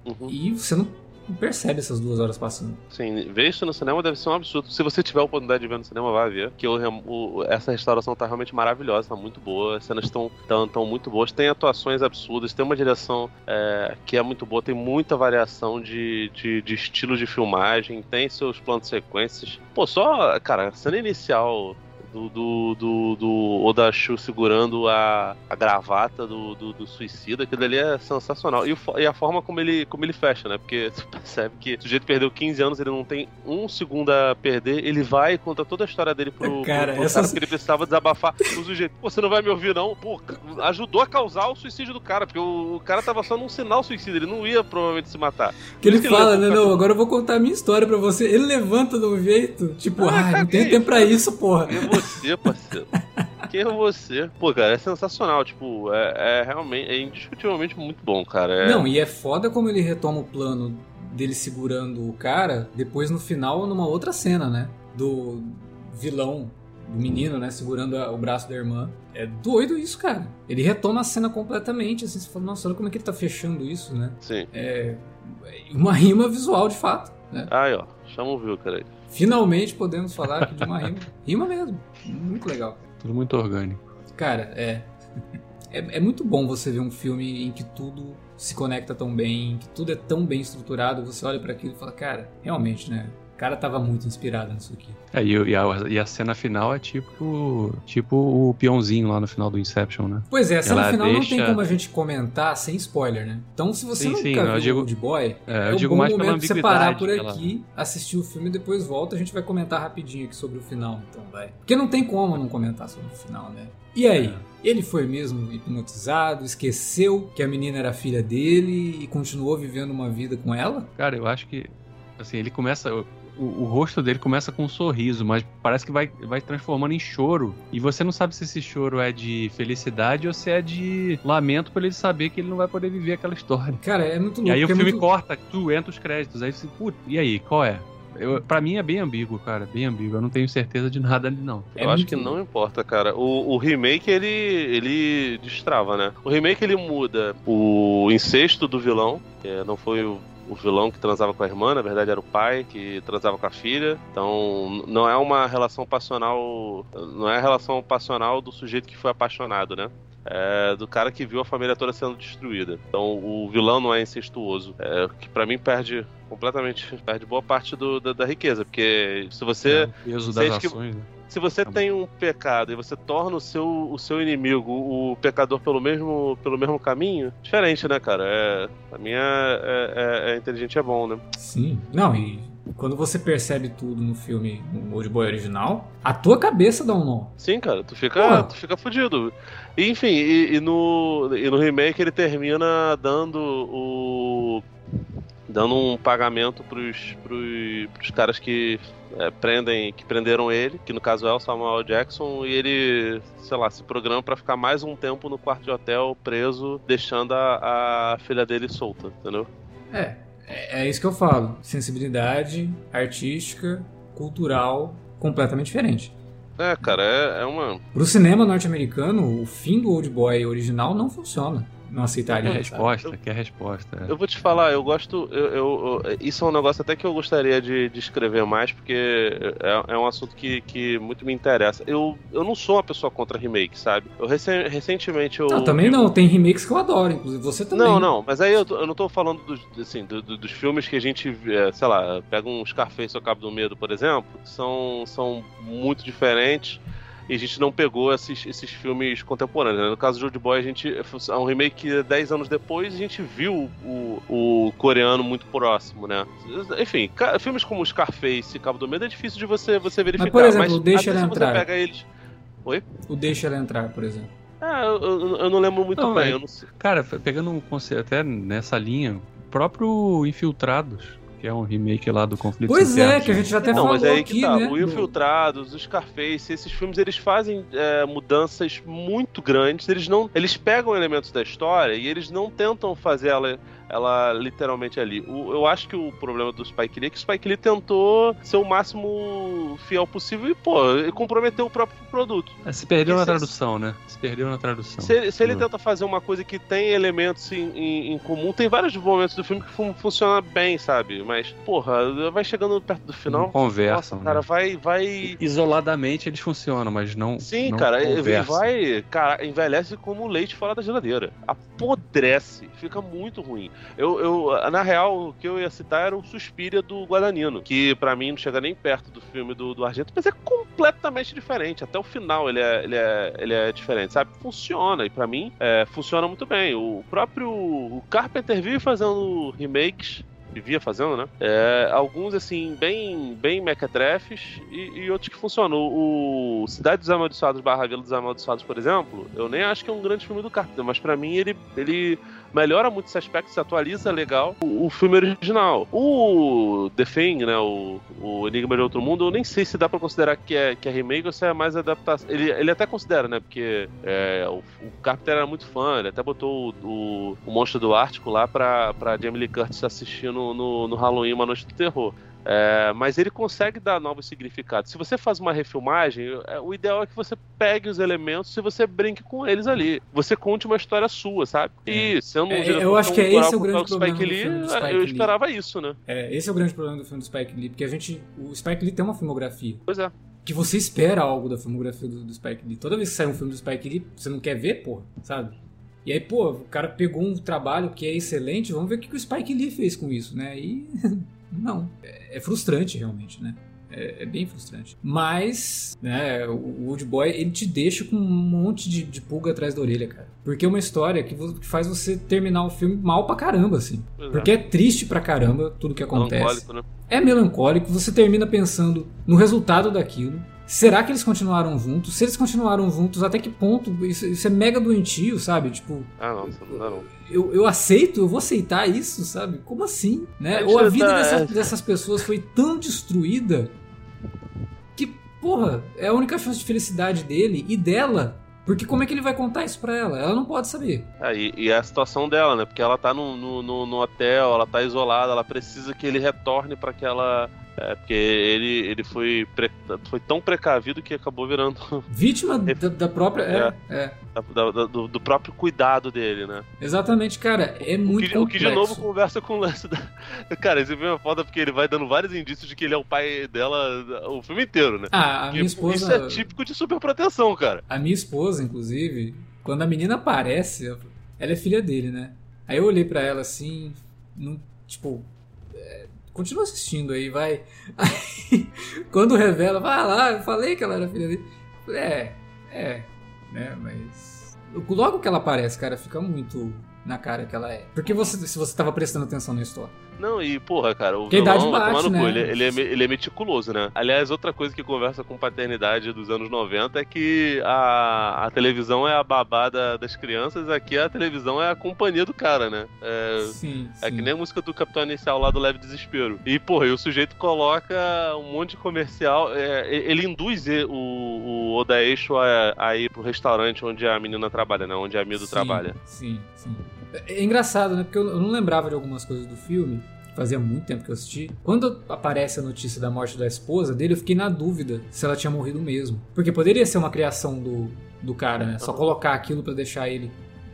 Uhum. E você não percebe essas duas horas passando. Sim, ver isso no cinema deve ser um absurdo. Se você tiver a oportunidade de ver no cinema, vai ver. Que o, o, essa restauração tá realmente maravilhosa, tá muito boa. As cenas estão tão, tão muito boas. Tem atuações absurdas, tem uma direção é, que é muito boa, tem muita variação de, de, de estilo de filmagem, tem seus planos sequências. Pô, só, cara, a cena inicial do, do, do, do Odashu segurando a, a gravata do, do, do, suicida, aquilo ali é sensacional. E, o, e, a forma como ele, como ele fecha, né? Porque tu percebe que o sujeito perdeu 15 anos, ele não tem um segundo a perder, ele vai e conta toda a história dele pro cara, pro, essas... cara que ele precisava desabafar. O sujeito, você não vai me ouvir, não? Pô, ajudou a causar o suicídio do cara, porque o, o cara tava só num sinal suicida, ele não ia provavelmente se matar. Que ele, ele fala, né? Não, agora eu vou contar a minha história pra você. Ele levanta de um jeito, tipo, ah, ah não tem tempo pra isso, porra. É você, parceiro. Quem é você? Pô, cara, é sensacional. Tipo, é, é realmente, é indiscutivelmente muito bom, cara. É... Não, e é foda como ele retoma o plano dele segurando o cara, depois no final, numa outra cena, né? Do vilão, do menino, né? Segurando a, o braço da irmã. É doido isso, cara. Ele retoma a cena completamente, assim, você fala, nossa, olha como é que ele tá fechando isso, né? Sim. É uma rima visual, de fato. Né? Aí, ó, chama o viu, cara. Finalmente podemos falar aqui de uma rima. Rima mesmo. Muito legal. Tudo muito orgânico. Cara, é. É, é muito bom você ver um filme em que tudo se conecta tão bem, que tudo é tão bem estruturado. Você olha para aquilo e fala, cara, realmente, né? Cara tava muito inspirado nisso aqui. É, e, e, a, e, a, cena final é tipo tipo o peãozinho lá no final do Inception, né? Pois é, a cena Ela final deixa... não tem como a gente comentar sem spoiler, né? Então, se você sim, nunca sim, viu o digo, Old Boy, é, é um bom momento você parar por aqui, ela... assistir o filme e depois volta. A gente vai comentar rapidinho aqui sobre o final, então vai. Porque não tem como não comentar sobre o final, né? E aí? É. Ele foi mesmo hipnotizado, esqueceu que a menina era filha dele e continuou vivendo uma vida com ela? Cara, eu acho que assim, ele começa o, o, rosto dele começa com um sorriso, mas parece que vai, vai transformando em choro. E você não sabe se esse choro é de felicidade ou se é de lamento por ele saber que ele não vai poder viver aquela história. Cara, é muito louco. E aí o filme muito... corta, tu entra os créditos. Aí você, putz, e aí, qual é? Eu, pra mim é bem ambíguo, cara. Bem ambíguo. Eu não tenho certeza de nada ali, não. É eu acho que não importa, cara. O, o, remake, ele, ele destrava, né? O remake, ele muda o incesto do vilão. Que não foi o o vilão que transava com a irmã, na verdade era o pai que transava com a filha. Então não é uma relação passional. Não é a relação passional do sujeito que foi apaixonado, né? É do cara que viu a família toda sendo destruída. Então o vilão não é incestuoso. É, que para mim perde completamente perde boa parte do, da, da, riqueza, porque se você é, o peso das ações, né? Se você tá tem um pecado e você torna o seu, o seu inimigo o pecador pelo mesmo, pelo mesmo caminho, diferente, né, cara? É, a minha é, é, é inteligente é bom, né? Sim. Não, e quando você percebe tudo no filme, no Old Boy original, a tua cabeça dá um nó. Sim, cara, tu fica, tu fica fudido. E, enfim, e, e, no, e no remake ele termina dando o dando um pagamento pros, pros, pros caras que é, prendem, que prenderam ele, que no caso é o Samuel Jackson, e ele, sei lá, se programa para ficar mais um tempo no quarto de hotel preso, deixando a, a filha dele solta, entendeu? É, é, é isso que eu falo. Sensibilidade artística, cultural, completamente diferente. É, cara, é, é uma. Pro cinema norte-americano, o fim do Old Boy original não funciona não aceitaria. Quer resposta, quer resposta. É. Eu vou te falar, eu gosto. Eu, eu, eu, isso é um negócio até que eu gostaria de, de escrever mais, porque é, é, um assunto que, que muito me interessa. Eu, eu não sou uma pessoa contra remake, sabe? Eu recen, recentemente eu. Não, também não, tem remakes que eu adoro, inclusive você também. Não, não, mas aí eu, eu não tô falando dos, assim, do, do, dos filmes que a gente, é, sei lá, pega um Scarface ou Cabo do Medo, por exemplo, que são, são muito diferentes e a gente não pegou esses, esses filmes contemporâneos. Né? No caso do Old Boy, a gente é um remake 10 anos depois, a gente viu o, o coreano muito próximo, né? Enfim, filmes como Scarface e Cabo do Medo é difícil de você, você verificar. Mas, por exemplo, mas, Deixa Ela Entrar. pega eles... Oi? O Deixa Ela Entrar, por exemplo. Ah, eu, eu, não lembro muito não, bem. Não cara, pegando um conceito até nessa linha, o próprio Infiltrados que é um remake lá do Conflito Pois é, que a gente já até não, falou mas é aí aqui, que tá. né? O Infiltrados, o Scarface, esses filmes eles fazem é, mudanças muito grandes. Eles não, eles pegam elementos da história e eles não tentam fazer ela ela literalmente ali. O, eu acho que o problema do Spike Lee é que o Spike Lee tentou ser o máximo fiel possível e, pô, comprometeu o próprio produto. É, se perdeu Porque na se, tradução, né? Se perdeu na tradução. Se, se ele tenta fazer uma coisa que tem elementos em, em, em, comum, tem vários momentos do filme que fun, funciona bem, sabe? Mas, porra, vai chegando perto do final. Não conversa. Nossa, cara, né? vai, vai. Isoladamente eles funcionam, mas não. Sim, não cara, conversam. vai. Cara, envelhece como leite fora da geladeira. Apodrece. Fica muito ruim. Eu, eu, na real, o que eu ia citar era o Suspiria do Guadagnino, que para mim não chega nem perto do filme do, do Argento, mas é completamente diferente. Até o final ele é, ele é, ele é diferente, sabe? Funciona, e para mim é, funciona muito bem. O próprio o Carpenter vive fazendo remakes vivia fazendo, né? É, alguns, assim, bem, bem mequetrefes e, e, outros que funcionam. O, o Cidade dos Amaldiçoados barra Vila dos Amaldiçoados, por exemplo, eu nem acho que é um grande filme do Carpenter, mas para mim ele, ele melhora muito esse aspecto, se atualiza legal o, o, filme original. O The Thing, né, o, o Enigma de Outro Mundo, eu nem sei se dá para considerar que é, que é remake ou se é mais adaptação. Ele, ele até considera, né, porque é, o, o Carpenter era muito fã, ele até botou o, o, Monstro do Ártico lá pra, pra Jamie Lee Curtis assistir no, no, no Halloween Uma Noite do Terror. É, mas ele consegue dar novos significados. Se você faz uma refilmagem, é, o ideal é que você pegue os elementos e você brinque com eles ali. Você conte uma história sua, sabe? E é. sendo um é, eu acho que é esse o grande problema Spike Lee, do Spike eu esperava Lee. isso, né? É, esse é o grande problema do filme do Spike Lee, porque a gente, o Spike Lee tem uma filmografia. Pois é. Que você espera algo da filmografia do, do Spike Lee. Toda vez que sai um filme do Spike Lee, você não quer ver, porra, sabe? E aí, pô, o cara pegou um trabalho que é excelente, vamos ver o que o Spike Lee fez com isso, né? E não. É, é frustrante, realmente, né? É, é, bem frustrante. Mas, né, o Old Boy, ele te deixa com um monte de, de pulga atrás da orelha, cara. Porque é uma história que, que faz você terminar o filme mal pra caramba, assim. Exato. Porque é triste pra caramba tudo que acontece. Melancólico, né? É melancólico, você termina pensando no resultado daquilo. Será que eles continuaram juntos? Se eles continuaram juntos, até que ponto? Isso, isso é mega doentio, sabe? Tipo. Ah, não, não dá não. Eu, eu aceito, eu vou aceitar isso, sabe? Como assim? Né? Ou a vida tá... dessa, dessas pessoas foi tão destruída que, porra, é a única chance de felicidade dele e dela porque como é que ele vai contar isso pra ela? Ela não pode saber. É, e, e é a situação dela, né? Porque ela tá no, no, no, hotel, ela tá isolada, ela precisa que ele retorne para aquela É, porque ele, ele foi, pre, foi tão precavido que acabou virando. Vítima da, da própria. É, é. é. Da, da, do, do, próprio cuidado dele, né? Exatamente, cara. É muito. O que, o que de novo conversa com o lance da. Cara, esse filme é foda porque ele vai dando vários indícios de que ele é o pai dela o filme inteiro, né? Ah, a minha esposa. Isso é típico de superproteção, cara. A minha esposa, inclusive, quando a menina aparece, ela é filha dele, né? Aí eu olhei para ela assim, não, tipo, continua assistindo aí, vai. Aí, quando revela, vai lá, eu falei que ela era filha dele. É, é, né, mas. Logo que ela aparece, cara, fica muito na cara que ela é. Porque você, se você tava prestando atenção na história. Não, e porra, cara, o que vilão, bate, né? cu, ele, ele, é, ele é meticuloso, né? Aliás, outra coisa que conversa com paternidade dos anos 90 é que a, a televisão é a babada das crianças, aqui a televisão é a companhia do cara, né? É, sim, é sim. que nem a música do Capitão Inicial lá do Leve Desespero. E, porra, e o sujeito coloca um monte de comercial, é, ele induz o, o Odaeixo a, a ir pro restaurante onde a menina trabalha, né? Onde a Mido sim, trabalha. Sim, sim. É engraçado, né? Porque eu não lembrava de algumas coisas do filme. Fazia muito tempo que eu assisti. Quando aparece a notícia da morte da esposa dele, eu fiquei na dúvida se ela tinha morrido mesmo. Porque poderia ser uma criação do, do cara, né? Só colocar aquilo para deixar ele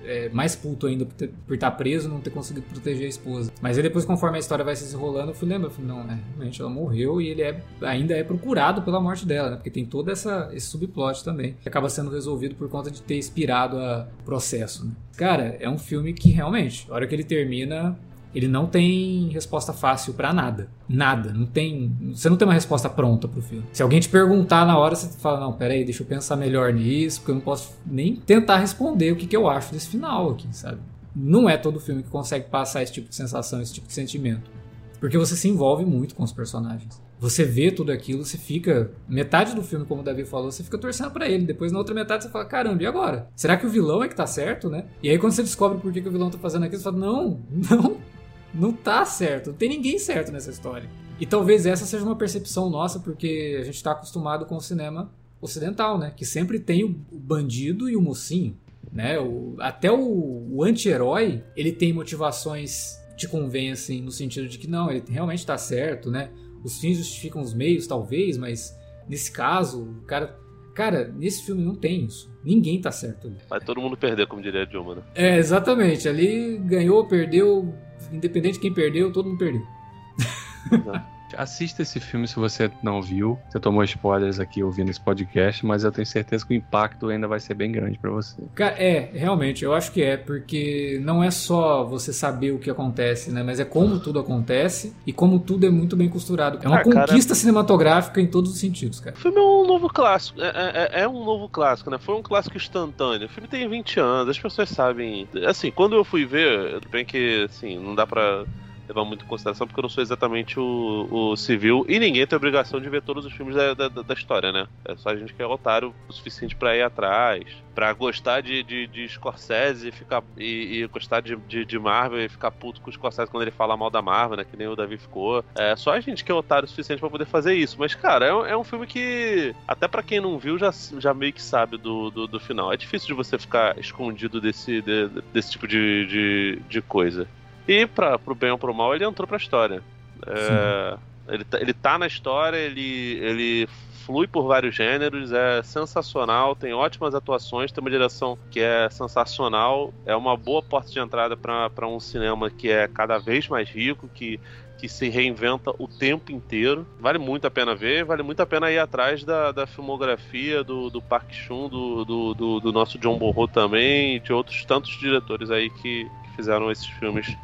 é, mais puto ainda por, ter, por estar preso e não ter conseguido proteger a esposa. Mas aí depois, conforme a história vai se desenrolando, eu fui lembrando, não, né, realmente ela morreu e ele é, ainda é procurado pela morte dela, né? Porque tem todo essa, esse subplot também, que acaba sendo resolvido por conta de ter inspirado o processo, né? Cara, é um filme que realmente, a hora que ele termina, ele não tem resposta fácil para nada. Nada. Não tem. Você não tem uma resposta pronta pro filme. Se alguém te perguntar na hora, você fala, não, peraí, deixa eu pensar melhor nisso, porque eu não posso nem tentar responder o que, que eu acho desse final aqui, sabe? Não é todo filme que consegue passar esse tipo de sensação, esse tipo de sentimento. Porque você se envolve muito com os personagens. Você vê tudo aquilo, você fica. Metade do filme, como o Davi falou, você fica torcendo para ele. Depois, na outra metade, você fala: caramba, e agora? Será que o vilão é que tá certo, né? E aí, quando você descobre por que, que o vilão tá fazendo aquilo, você fala: não, não, não tá certo. Não tem ninguém certo nessa história. E talvez essa seja uma percepção nossa, porque a gente está acostumado com o cinema ocidental, né? Que sempre tem o bandido e o mocinho, né? O, até o, o anti-herói, ele tem motivações que te convencem no sentido de que não, ele realmente está certo, né? Os fins justificam os meios, talvez, mas nesse caso, o cara... Cara, nesse filme não tem isso. Ninguém tá certo ali. Vai todo mundo perder, como diria a Dilma, né? É, exatamente. Ali ganhou, perdeu, independente de quem perdeu, todo mundo perdeu. Assista esse filme se você não viu. Você tomou spoilers aqui ouvindo esse podcast, mas eu tenho certeza que o impacto ainda vai ser bem grande para você. Cara, é, realmente, eu acho que é, porque não é só você saber o que acontece, né? Mas é como tudo acontece e como tudo é muito bem costurado. É uma ah, conquista cara, cinematográfica em todos os sentidos, cara. O filme é um novo clássico. É, é, é, um novo clássico, né? Foi um clássico instantâneo. O filme tem 20 anos, as pessoas sabem. Assim, quando eu fui ver, bem que, assim, não dá pra levar muito em consideração, porque eu não sou exatamente o, o civil e ninguém tem obrigação de ver todos os filmes da, da, da história, né? É só a gente que é otário o suficiente para ir atrás, para gostar de, de, de Scorsese ficar, e, e gostar de, de, de, Marvel e ficar puto com o Scorsese quando ele fala mal da Marvel, né? Que nem o Davi ficou. É só a gente que é otário o suficiente para poder fazer isso. Mas, cara, é, é um filme que, até para quem não viu, já, já meio que sabe do, do, do, final. É difícil de você ficar escondido desse, de, desse tipo de, de, de coisa. E pra, pro bem ou pro mal, ele entrou pra história. É, ele, tá, ele tá na história, ele, ele flui por vários gêneros, é sensacional, tem ótimas atuações, tem uma direção que é sensacional, é uma boa porta de entrada para um cinema que é cada vez mais rico, que, que se reinventa o tempo inteiro. Vale muito a pena ver, vale muito a pena ir atrás da, da filmografia do, do Park Chun, do, do, do, do nosso John Borro também, de outros tantos diretores aí que, fizeram esses filmes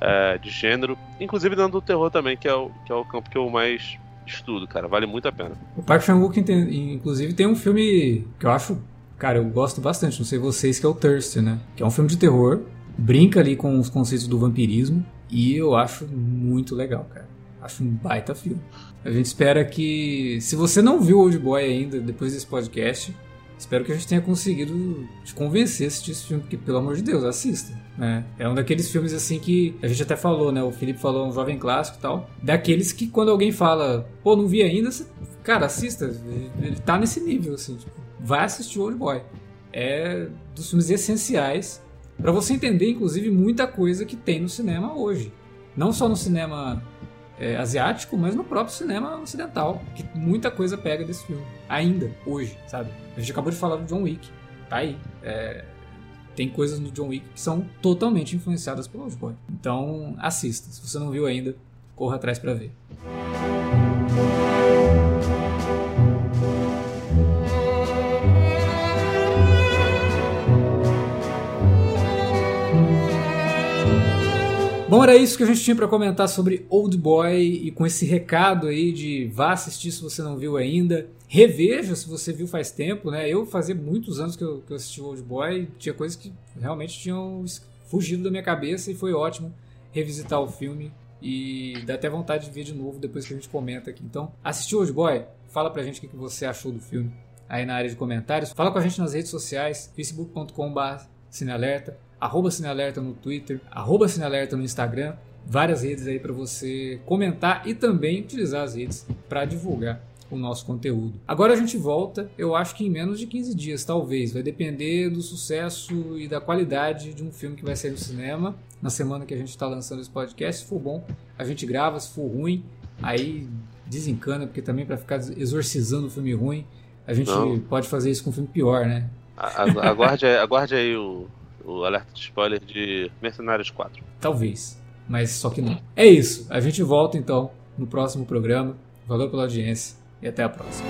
é, de gênero, inclusive dentro do terror também, que é, o, que é o campo que eu mais estudo, cara. Vale muito a pena. O Park Chan-wook, inclusive, tem um filme que eu acho, cara, eu gosto bastante, não sei vocês, que é o Thirst, né? Que é um filme de terror, brinca ali com os conceitos do vampirismo, e eu acho muito legal, cara. Acho um baita filme. A gente espera que, se você não viu Old Boy ainda, depois desse podcast, Espero que a gente tenha conseguido te convencer a assistir esse filme, porque, pelo amor de Deus, assista. Né? É um daqueles filmes assim que a gente até falou, né? O Felipe falou um jovem clássico e tal. Daqueles que quando alguém fala, pô, não vi ainda, você, cara, assista. Ele tá nesse nível, assim. Tipo, vai assistir Old Boy. É dos filmes essenciais para você entender, inclusive, muita coisa que tem no cinema hoje. Não só no cinema é, asiático, mas no próprio cinema ocidental, que muita coisa pega desse filme, ainda, hoje, sabe? A gente acabou de falar do John Wick, tá aí. É, tem coisas no John Wick que são totalmente influenciadas pelo Boy. Então, assista. Se você não viu ainda, corra atrás para ver. Bom, era isso que a gente tinha para comentar sobre Old Boy e com esse recado aí de vá assistir se você não viu ainda, reveja se você viu faz tempo, né? Eu fazia muitos anos que eu, que eu assisti Old Boy, tinha coisas que realmente tinham fugido da minha cabeça e foi ótimo revisitar o filme e dá até vontade de ver de novo depois que a gente comenta aqui. Então, assistiu Old Boy? Fala pra gente o que você achou do filme aí na área de comentários. Fala com a gente nas redes sociais, facebook.com.br cinealerta arroba Cinealerta no Twitter, arroba Cinealerta no Instagram, várias redes aí para você comentar e também utilizar as redes para divulgar o nosso conteúdo. Agora a gente volta, eu acho que em menos de 15 dias, talvez. Vai depender do sucesso e da qualidade de um filme que vai sair no cinema. Na semana que a gente está lançando esse podcast, se for bom, a gente grava, se for ruim, aí desencana, porque também para ficar exorcizando o filme ruim, a gente Não. pode fazer isso com um filme pior, né? Aguarde, aguarde aí o, o alerta de spoiler de Mercenários 4. Talvez, mas só que não. É isso. A gente volta então no próximo programa. Valeu pela audiência e até a próxima.